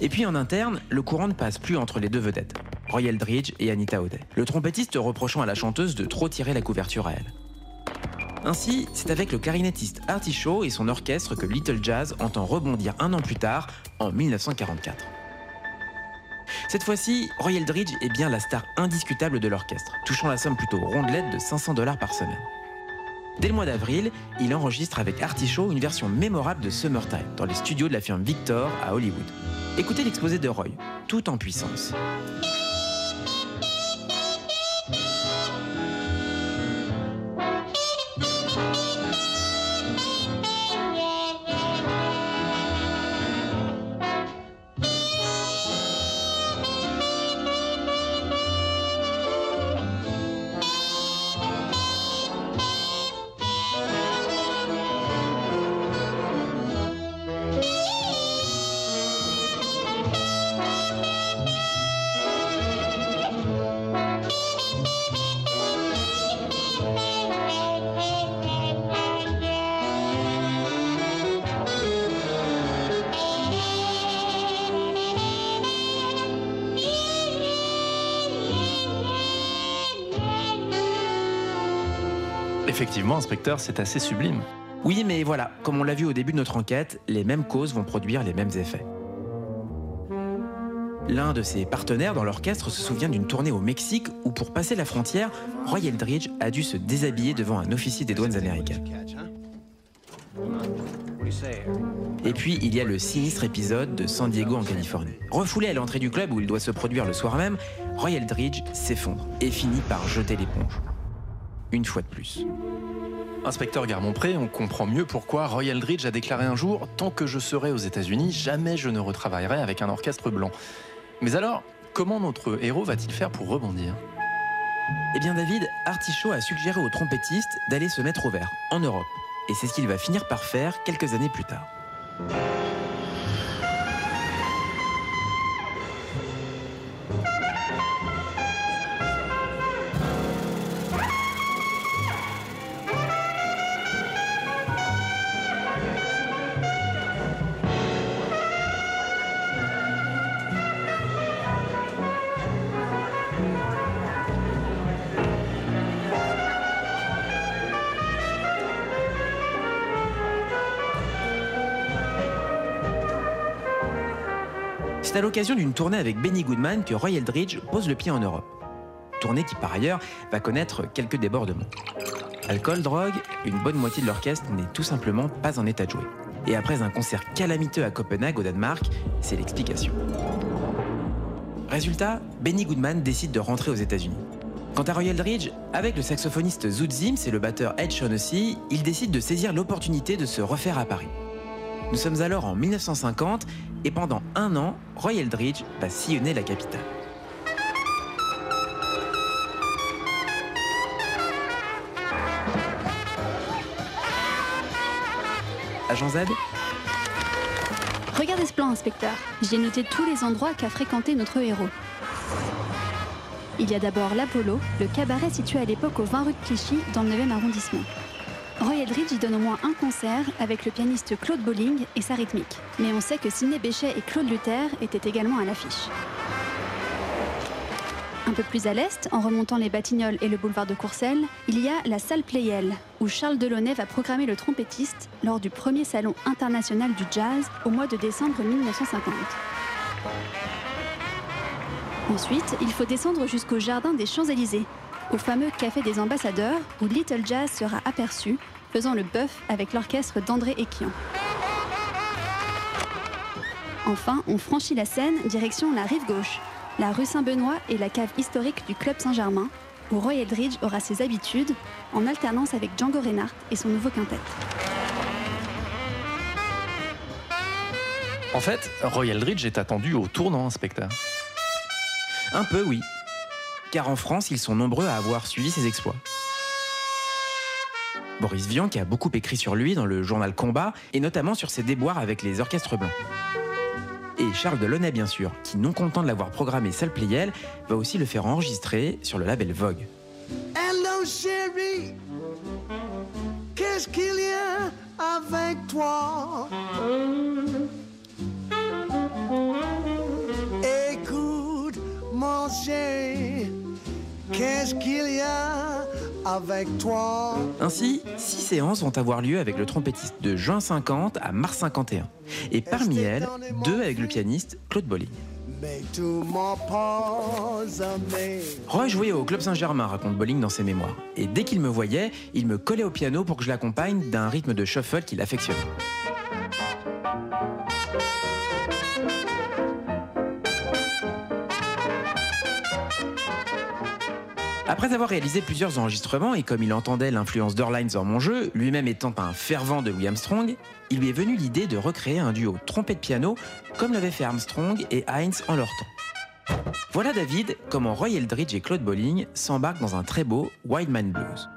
Et puis en interne, le courant ne passe plus entre les deux vedettes, Roy Eldridge et Anita O'Day. Le trompettiste reprochant à la chanteuse de trop tirer la couverture à elle. Ainsi, c'est avec le clarinettiste Artie Shaw et son orchestre que Little Jazz entend rebondir un an plus tard, en 1944. Cette fois-ci, Roy Eldridge est bien la star indiscutable de l'orchestre, touchant la somme plutôt rondelette de 500 dollars par semaine. Dès le mois d'avril, il enregistre avec Artie Shaw une version mémorable de Summertime dans les studios de la firme Victor à Hollywood. Écoutez l'exposé de Roy, tout en puissance. Effectivement, inspecteur, c'est assez sublime. Oui, mais voilà, comme on l'a vu au début de notre enquête, les mêmes causes vont produire les mêmes effets. L'un de ses partenaires dans l'orchestre se souvient d'une tournée au Mexique où, pour passer la frontière, Roy Eldridge a dû se déshabiller devant un officier des douanes américaines. Et puis, il y a le sinistre épisode de San Diego en Californie. Refoulé à l'entrée du club où il doit se produire le soir même, Roy Eldridge s'effondre et finit par jeter l'éponge. Une fois de plus. Inspecteur Garmont-Pré, on comprend mieux pourquoi Roy Eldridge a déclaré un jour Tant que je serai aux États-Unis, jamais je ne retravaillerai avec un orchestre blanc. Mais alors, comment notre héros va-t-il faire pour rebondir? Eh bien, David, Artichaut a suggéré au trompettiste d'aller se mettre au vert, en Europe. Et c'est ce qu'il va finir par faire quelques années plus tard. C'est à l'occasion d'une tournée avec Benny Goodman que Roy Eldridge pose le pied en Europe. Tournée qui par ailleurs va connaître quelques débordements. Alcool, drogue, une bonne moitié de l'orchestre n'est tout simplement pas en état de jouer. Et après un concert calamiteux à Copenhague au Danemark, c'est l'explication. Résultat, Benny Goodman décide de rentrer aux États-Unis. Quant à Roy Eldridge, avec le saxophoniste Zoot Zims et le batteur Ed Shaughnessy, il décide de saisir l'opportunité de se refaire à Paris. Nous sommes alors en 1950 et pendant un an, Roy Eldridge va sillonner la capitale. Agent Z Regardez ce plan, inspecteur. J'ai noté tous les endroits qu'a fréquenté notre héros. Il y a d'abord l'Apollo, le cabaret situé à l'époque au 20 rue de Clichy, dans le 9e arrondissement. Roy Eldridge y donne au moins un concert avec le pianiste Claude Bolling et sa rythmique. Mais on sait que Sidney Bechet et Claude Luther étaient également à l'affiche. Un peu plus à l'est, en remontant les Batignolles et le boulevard de Courcelles, il y a la salle Playel, où Charles Delaunay va programmer le trompettiste lors du premier salon international du jazz au mois de décembre 1950. Ensuite, il faut descendre jusqu'au jardin des Champs-Élysées, au fameux Café des Ambassadeurs, où Little Jazz sera aperçu, faisant le bœuf avec l'orchestre d'André Ekian. Enfin, on franchit la Seine, direction la rive gauche, la rue Saint-Benoît et la cave historique du Club Saint-Germain, où Roy Eldridge aura ses habitudes, en alternance avec Django Reinhardt et son nouveau quintet. En fait, Roy Eldridge est attendu au tournant, inspecteur. Un peu, oui. Car en France, ils sont nombreux à avoir suivi ses exploits. Boris Vian, qui a beaucoup écrit sur lui dans le journal Combat, et notamment sur ses déboires avec les orchestres blancs. Et Charles Delaunay, bien sûr, qui, non content de l'avoir programmé Salle Playel, va aussi le faire enregistrer sur le label Vogue. Hello chérie, qu'est-ce qu'il y a avec toi? Qu'est-ce qu'il y a avec toi? Ainsi, six séances vont avoir lieu avec le trompettiste de juin 50 à mars 51. Et parmi elles, deux avec le pianiste Claude Bolling. Roy jouait au Club Saint-Germain, raconte Bolling dans ses mémoires. Et dès qu'il me voyait, il me collait au piano pour que je l'accompagne d'un rythme de shuffle qu'il affectionnait. Après avoir réalisé plusieurs enregistrements et comme il entendait l'influence d'Orlines dans mon jeu, lui-même étant un fervent de Louis Armstrong, il lui est venu l'idée de recréer un duo trompette-piano comme l'avaient fait Armstrong et Heinz en leur temps. Voilà David comment Roy Eldridge et Claude Bolling s'embarquent dans un très beau Wild Man Blues.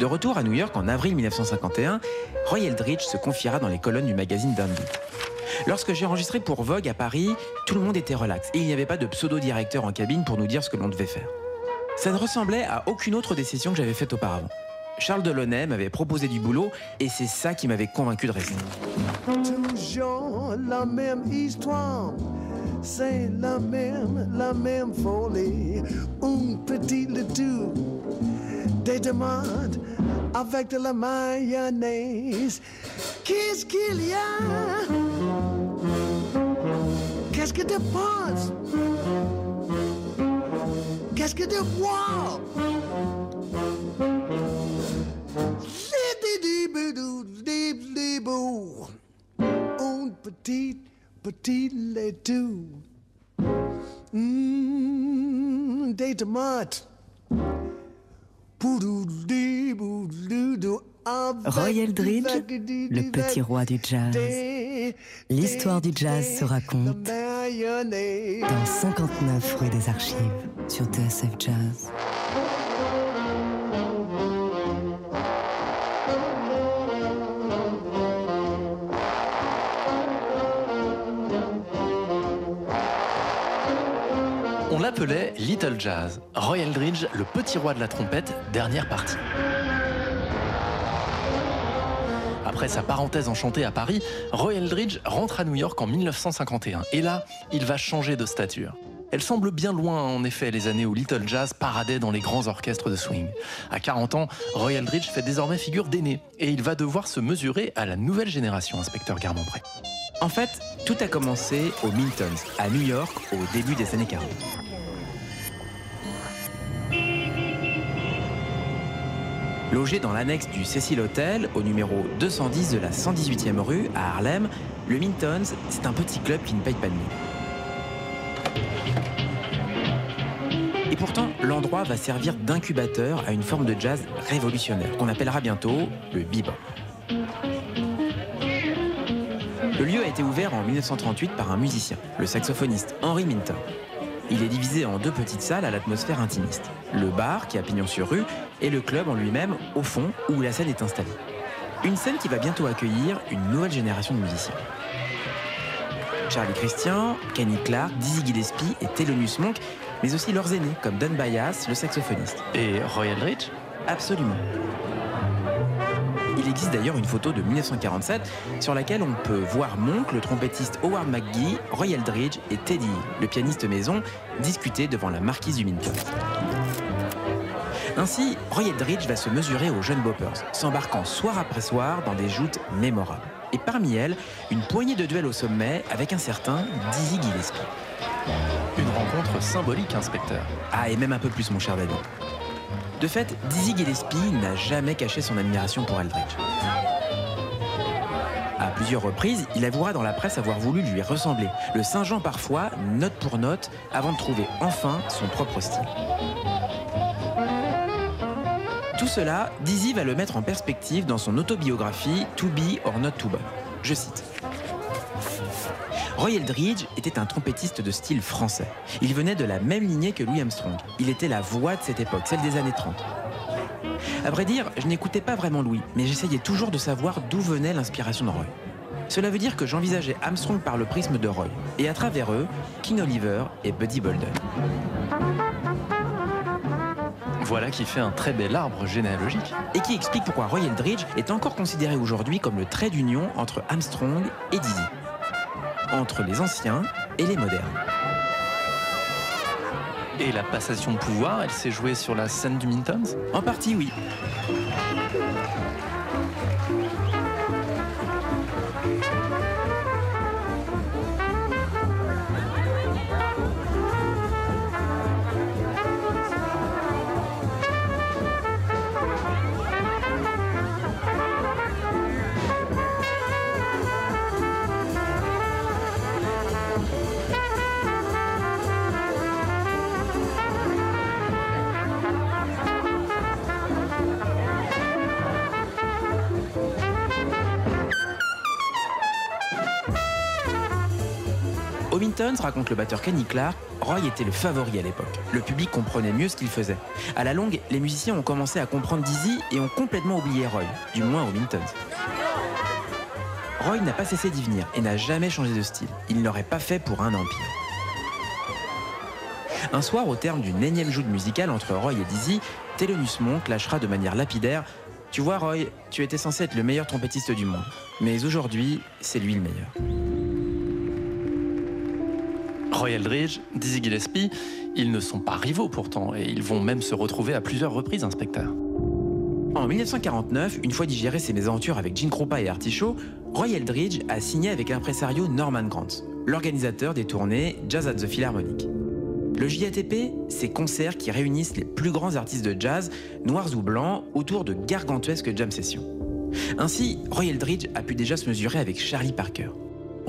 De retour à New York en avril 1951, Roy Eldridge se confiera dans les colonnes du magazine Dundee. Lorsque j'ai enregistré pour Vogue à Paris, tout le monde était relax et il n'y avait pas de pseudo-directeur en cabine pour nous dire ce que l'on devait faire. Ça ne ressemblait à aucune autre sessions que j'avais faites auparavant. Charles Delaunay m'avait proposé du boulot et c'est ça qui m'avait convaincu de rester. Toujours la même histoire, c'est la même, folie. Un petit le tout, des tomates avec de la mayonnaise. Qu'est-ce qu'il y a? Qu'est-ce que tu penses? Qu'est-ce que tu vois? Un petit, petit laitue. Mmh, des tomates. Roy Eldridge, le petit roi du jazz. L'histoire du jazz se raconte dans 59 rue des Archives sur TSF Jazz. On l'appelait Little Jazz. Roy Eldridge, le petit roi de la trompette, dernière partie. Après sa parenthèse enchantée à Paris, Roy Eldridge rentre à New York en 1951. Et là, il va changer de stature. Elle semble bien loin, en effet, les années où Little Jazz paradait dans les grands orchestres de swing. À 40 ans, Roy Eldridge fait désormais figure d'aîné et il va devoir se mesurer à la nouvelle génération, inspecteur Garmont-Pré. En fait, tout a commencé au Miltons, à New York, au début des années 40. Logé dans l'annexe du Cecil Hotel, au numéro 210 de la 118e rue, à Harlem, le Miltons, c'est un petit club qui ne paye pas de nuit. Et pourtant, l'endroit va servir d'incubateur à une forme de jazz révolutionnaire qu'on appellera bientôt le bebop. Le lieu a été ouvert en 1938 par un musicien, le saxophoniste Henry Minton. Il est divisé en deux petites salles à l'atmosphère intimiste. Le bar, qui a pignon sur rue, et le club en lui-même, au fond, où la scène est installée. Une scène qui va bientôt accueillir une nouvelle génération de musiciens. Charlie Christian, Kenny Clark, Dizzy Gillespie et Thelonious Monk, mais aussi leurs aînés, comme Don Byas, le saxophoniste. Et Roy Eldridge Absolument. Il existe d'ailleurs une photo de 1947 sur laquelle on peut voir Monk, le trompettiste Howard McGee, Roy Eldridge et Teddy, le pianiste maison, discuter devant la marquise du Minton. Ainsi, Roy Eldridge va se mesurer aux jeunes boppers, s'embarquant soir après soir dans des joutes mémorables. Et parmi elles, une poignée de duels au sommet avec un certain Dizzy Gillespie. Une rencontre symbolique, inspecteur. Ah, et même un peu plus, mon cher David. De fait, Dizzy Gillespie n'a jamais caché son admiration pour Eldridge. À plusieurs reprises, il avouera dans la presse avoir voulu lui ressembler, le singeant parfois, note pour note, avant de trouver enfin son propre style. Tout cela, Dizzy va le mettre en perspective dans son autobiographie To Be or Not To Be. Je cite. Roy Eldridge était un trompettiste de style français. Il venait de la même lignée que Louis Armstrong. Il était la voix de cette époque, celle des années 30. À vrai dire, je n'écoutais pas vraiment Louis, mais j'essayais toujours de savoir d'où venait l'inspiration de Roy. Cela veut dire que j'envisageais Armstrong par le prisme de Roy, et à travers eux, King Oliver et Buddy Bolden. Voilà qui fait un très bel arbre généalogique. Et qui explique pourquoi Roy Eldridge est encore considéré aujourd'hui comme le trait d'union entre Armstrong et Dizzy. Entre les anciens et les modernes. Et la passation de pouvoir, elle s'est jouée sur la scène du Mintons En partie, oui. Wintons, raconte le batteur Kenny Clark, Roy était le favori à l'époque. Le public comprenait mieux ce qu'il faisait. À la longue, les musiciens ont commencé à comprendre Dizzy et ont complètement oublié Roy, du moins aux Wintons. Roy n'a pas cessé d'y venir et n'a jamais changé de style. Il ne l'aurait pas fait pour un empire. Un soir, au terme d'une énième joute musicale entre Roy et Dizzy, Thelonious Monk lâchera de manière lapidaire Tu vois, Roy, tu étais censé être le meilleur trompettiste du monde. Mais aujourd'hui, c'est lui le meilleur. Roy Eldridge, Dizzy Gillespie, ils ne sont pas rivaux pourtant, et ils vont même se retrouver à plusieurs reprises, inspecteur. En 1949, une fois digéré ses mésaventures avec Gene Krupa et Artichaut, Roy Eldridge a signé avec l'impresario Norman Grant, l'organisateur des tournées Jazz at the Philharmonic. Le JATP, c'est concerts qui réunissent les plus grands artistes de jazz, noirs ou blancs, autour de gargantuesques jam sessions. Ainsi, Roy Eldridge a pu déjà se mesurer avec Charlie Parker.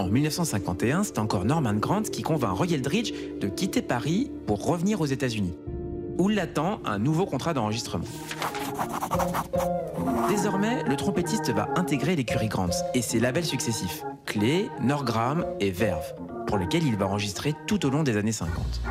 En 1951, c'est encore Norman Grant qui convainc Roy Eldridge de quitter Paris pour revenir aux États-Unis, où l'attend un nouveau contrat d'enregistrement. Désormais, le trompettiste va intégrer l'écurie Grant et ses labels successifs, Clé, Norgram et Verve, pour lesquels il va enregistrer tout au long des années 50.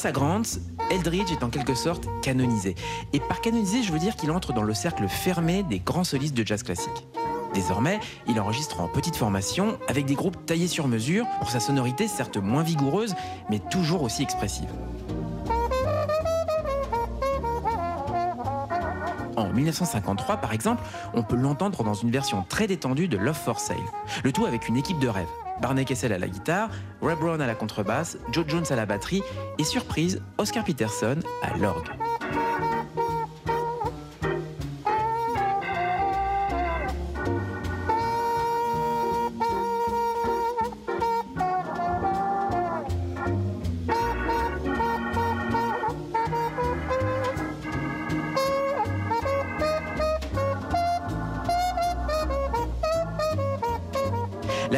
Grâce à Grant, Eldridge est en quelque sorte canonisé. Et par canonisé, je veux dire qu'il entre dans le cercle fermé des grands solistes de jazz classique. Désormais, il enregistre en petite formation avec des groupes taillés sur mesure pour sa sonorité certes moins vigoureuse, mais toujours aussi expressive. En 1953, par exemple, on peut l'entendre dans une version très détendue de Love for Sale. Le tout avec une équipe de rêve. Barney Kessel à la guitare, Ray Brown à la contrebasse, Joe Jones à la batterie et surprise, Oscar Peterson à l'orgue.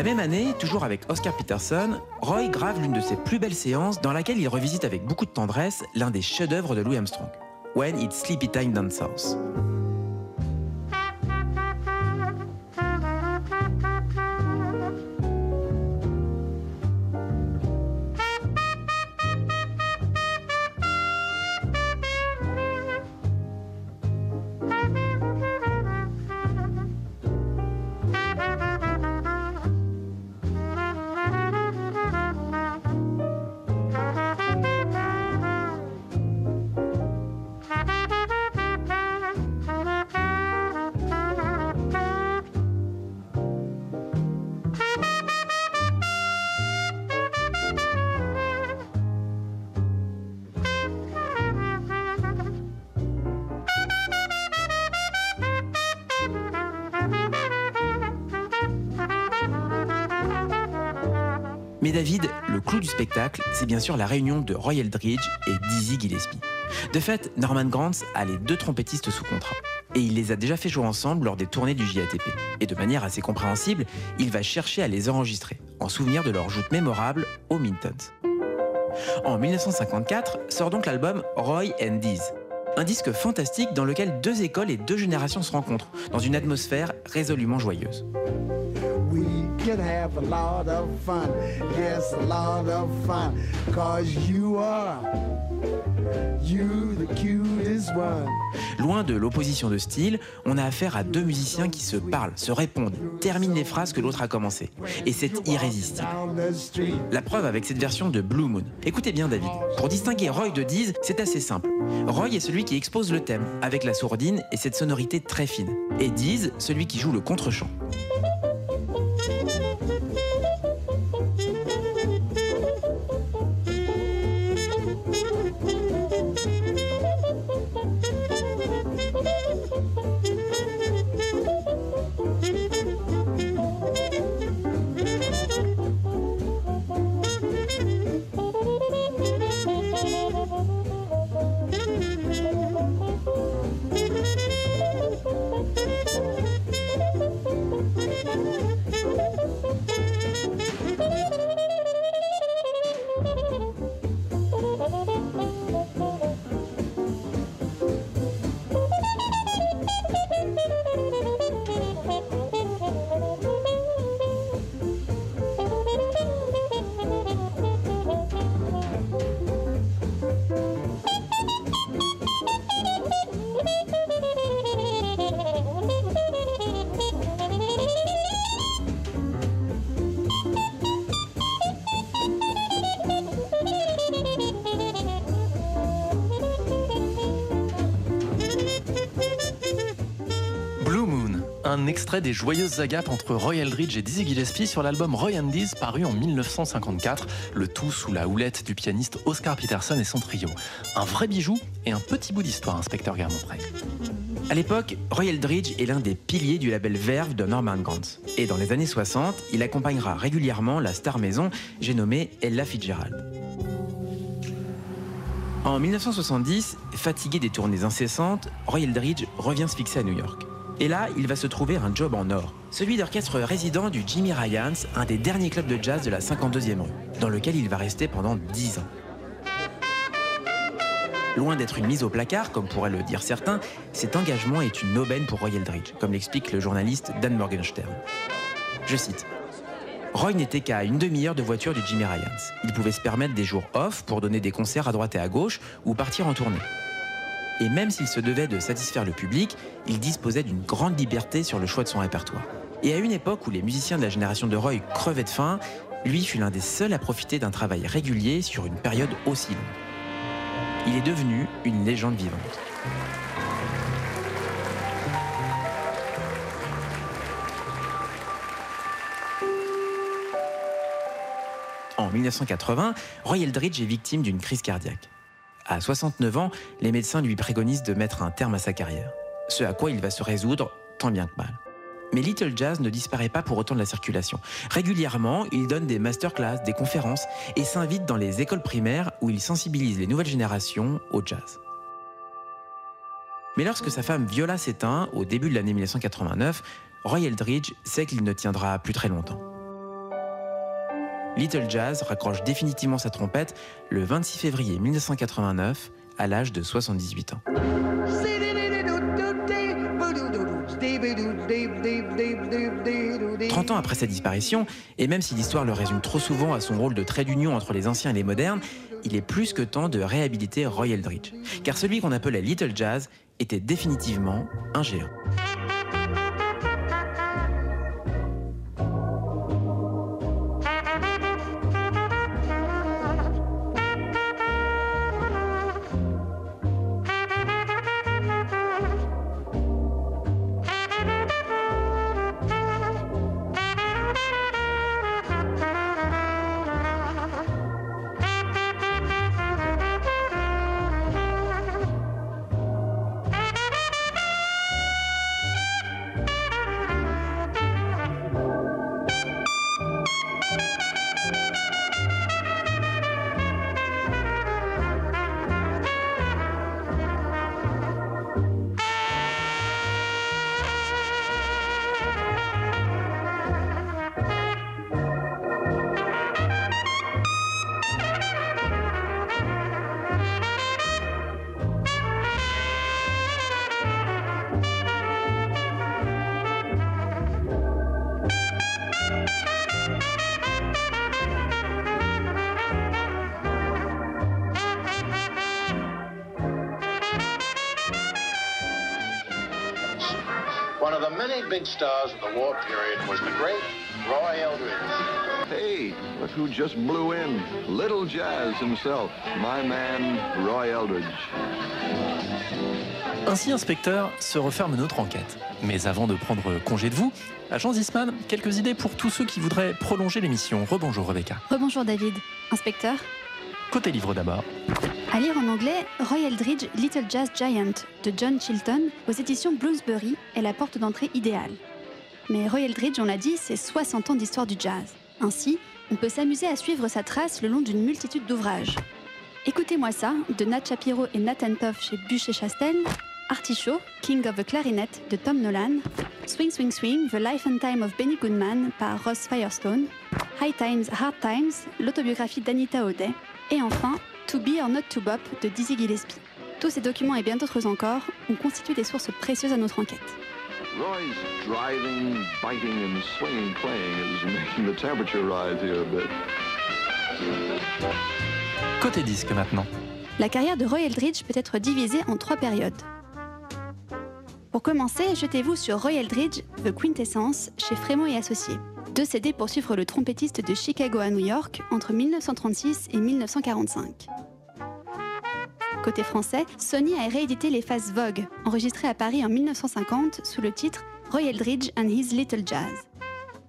La même année, toujours avec Oscar Peterson, Roy grave l'une de ses plus belles séances dans laquelle il revisite avec beaucoup de tendresse l'un des chefs-d'œuvre de Louis Armstrong, When It's Sleepy Time Down South. C'est bien sûr la réunion de Roy Eldridge et Dizzy Gillespie. De fait, Norman Grant a les deux trompettistes sous contrat. Et il les a déjà fait jouer ensemble lors des tournées du JATP. Et de manière assez compréhensible, il va chercher à les enregistrer, en souvenir de leur joute mémorable aux Mintons. En 1954 sort donc l'album Roy and Diz. Un disque fantastique dans lequel deux écoles et deux générations se rencontrent, dans une atmosphère résolument joyeuse. We can have a lot of fun. Yes, a lot of fun. Cause you are, you the cutest one. Loin de l'opposition de style, on a affaire à deux musiciens qui se parlent, se répondent, terminent les phrases que l'autre a commencées. Et c'est irrésistible. La preuve avec cette version de Blue Moon. Écoutez bien David, pour distinguer Roy de Diz, c'est assez simple. Roy est celui qui expose le thème, avec la sourdine et cette sonorité très fine. Et Diz, celui qui joue le contre-champ. Extrait des joyeuses agapes entre Roy Eldridge et Dizzy Gillespie sur l'album Roy Andy's paru en 1954, le tout sous la houlette du pianiste Oscar Peterson et son trio. Un vrai bijou et un petit bout d'histoire, inspecteur Garmont-Prey. À l'époque, Roy Eldridge est l'un des piliers du label Verve de Norman Granz. Et dans les années 60, il accompagnera régulièrement la star maison, j'ai nommé Ella Fitzgerald. En 1970, fatigué des tournées incessantes, Roy Eldridge revient se fixer à New York. Et là, il va se trouver un job en or, celui d'orchestre résident du Jimmy Ryans, un des derniers clubs de jazz de la 52e rue, dans lequel il va rester pendant 10 ans. Loin d'être une mise au placard, comme pourraient le dire certains, cet engagement est une aubaine pour Roy Eldridge, comme l'explique le journaliste Dan Morgenstern. Je cite Roy n'était qu'à une demi-heure de voiture du Jimmy Ryans. Il pouvait se permettre des jours off pour donner des concerts à droite et à gauche ou partir en tournée. Et même s'il se devait de satisfaire le public, il disposait d'une grande liberté sur le choix de son répertoire. Et à une époque où les musiciens de la génération de Roy crevaient de faim, lui fut l'un des seuls à profiter d'un travail régulier sur une période aussi longue il est devenu une légende vivante. En 1980, Roy Eldridge est victime d'une crise cardiaque. À 69 ans, les médecins lui préconisent de mettre un terme à sa carrière, ce à quoi il va se résoudre tant bien que mal. Mais Little Jazz ne disparaît pas pour autant de la circulation. Régulièrement, il donne des masterclass, des conférences et s'invite dans les écoles primaires où il sensibilise les nouvelles générations au jazz. Mais lorsque sa femme Viola s'éteint au début de l'année 1989, Roy Eldridge sait qu'il ne tiendra plus très longtemps. Little Jazz raccroche définitivement sa trompette le 26 février 1989 à l'âge de 78 ans. 30 ans après sa disparition, et même si l'histoire le résume trop souvent à son rôle de trait d'union entre les anciens et les modernes, il est plus que temps de réhabiliter Roy Eldridge. Car celui qu'on appelait Little Jazz était définitivement un géant. Little Jazz himself, my man Roy Eldridge. Ainsi, inspecteur, se referme notre enquête. Mais avant de prendre congé de vous, agent Zisman, quelques idées pour tous ceux qui voudraient prolonger l'émission. Rebonjour Rebecca. Rebonjour David. Inspecteur Côté livre d'abord. À lire en anglais, Roy Eldridge Little Jazz Giant de John Chilton aux éditions Bloomsbury est la porte d'entrée idéale. Mais Roy Eldridge, on l'a dit, c'est 60 ans d'histoire du jazz. Ainsi, on peut s'amuser à suivre sa trace le long d'une multitude d'ouvrages. Écoutez-moi ça, de Nat Shapiro et Nathan Toff chez Bûcher-Chastel, Artichaut, King of the Clarinet de Tom Nolan, Swing Swing Swing, The Life and Time of Benny Goodman par Ross Firestone, High Times, Hard Times, l'autobiographie d'Anita O'Day, et enfin To Be or Not to Bop de Dizzy Gillespie. Tous ces documents et bien d'autres encore ont constitué des sources précieuses à notre enquête. Roy's driving, biting, and swinging playing is making the temperature rise here a bit. Côté disque maintenant. La carrière de Roy Eldridge peut être divisée en trois périodes. Pour commencer, jetez-vous sur Roy Eldridge, The Quintessence, chez Frémont et Associés. Deux CD pour suivre le trompettiste de Chicago à New York entre 1936 et 1945. Côté français, Sony a réédité les phases Vogue, enregistrées à Paris en 1950 sous le titre Roy Eldridge and His Little Jazz.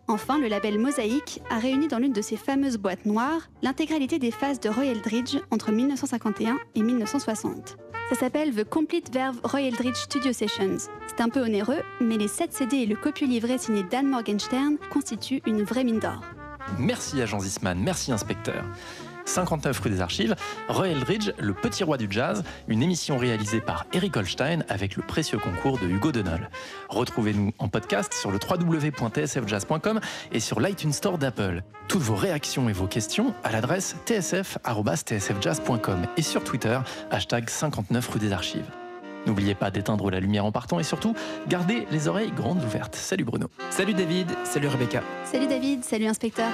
Enfin, le label Mosaïque a réuni dans l'une de ses fameuses boîtes noires l'intégralité des phases de Roy Eldridge entre 1951 et 1960. Ça s'appelle The Complete Verve Roy Eldridge Studio Sessions. C'est un peu onéreux, mais les 7 CD et le copieux livret signé Dan Morgenstern constituent une vraie mine d'or. Merci agent Zisman, merci inspecteur. 59 rue des Archives, Roy Eldridge, le petit roi du jazz, une émission réalisée par Eric Holstein avec le précieux concours de Hugo Denol. Retrouvez-nous en podcast sur le www.tsfjazz.com et sur l'iTunes Store d'Apple. Toutes vos réactions et vos questions à l'adresse tsf.tsfjazz.com et sur Twitter, hashtag 59 rue des Archives. N'oubliez pas d'éteindre la lumière en partant et surtout, gardez les oreilles grandes ouvertes. Salut Bruno. Salut David, salut Rebecca. Salut David, salut inspecteur.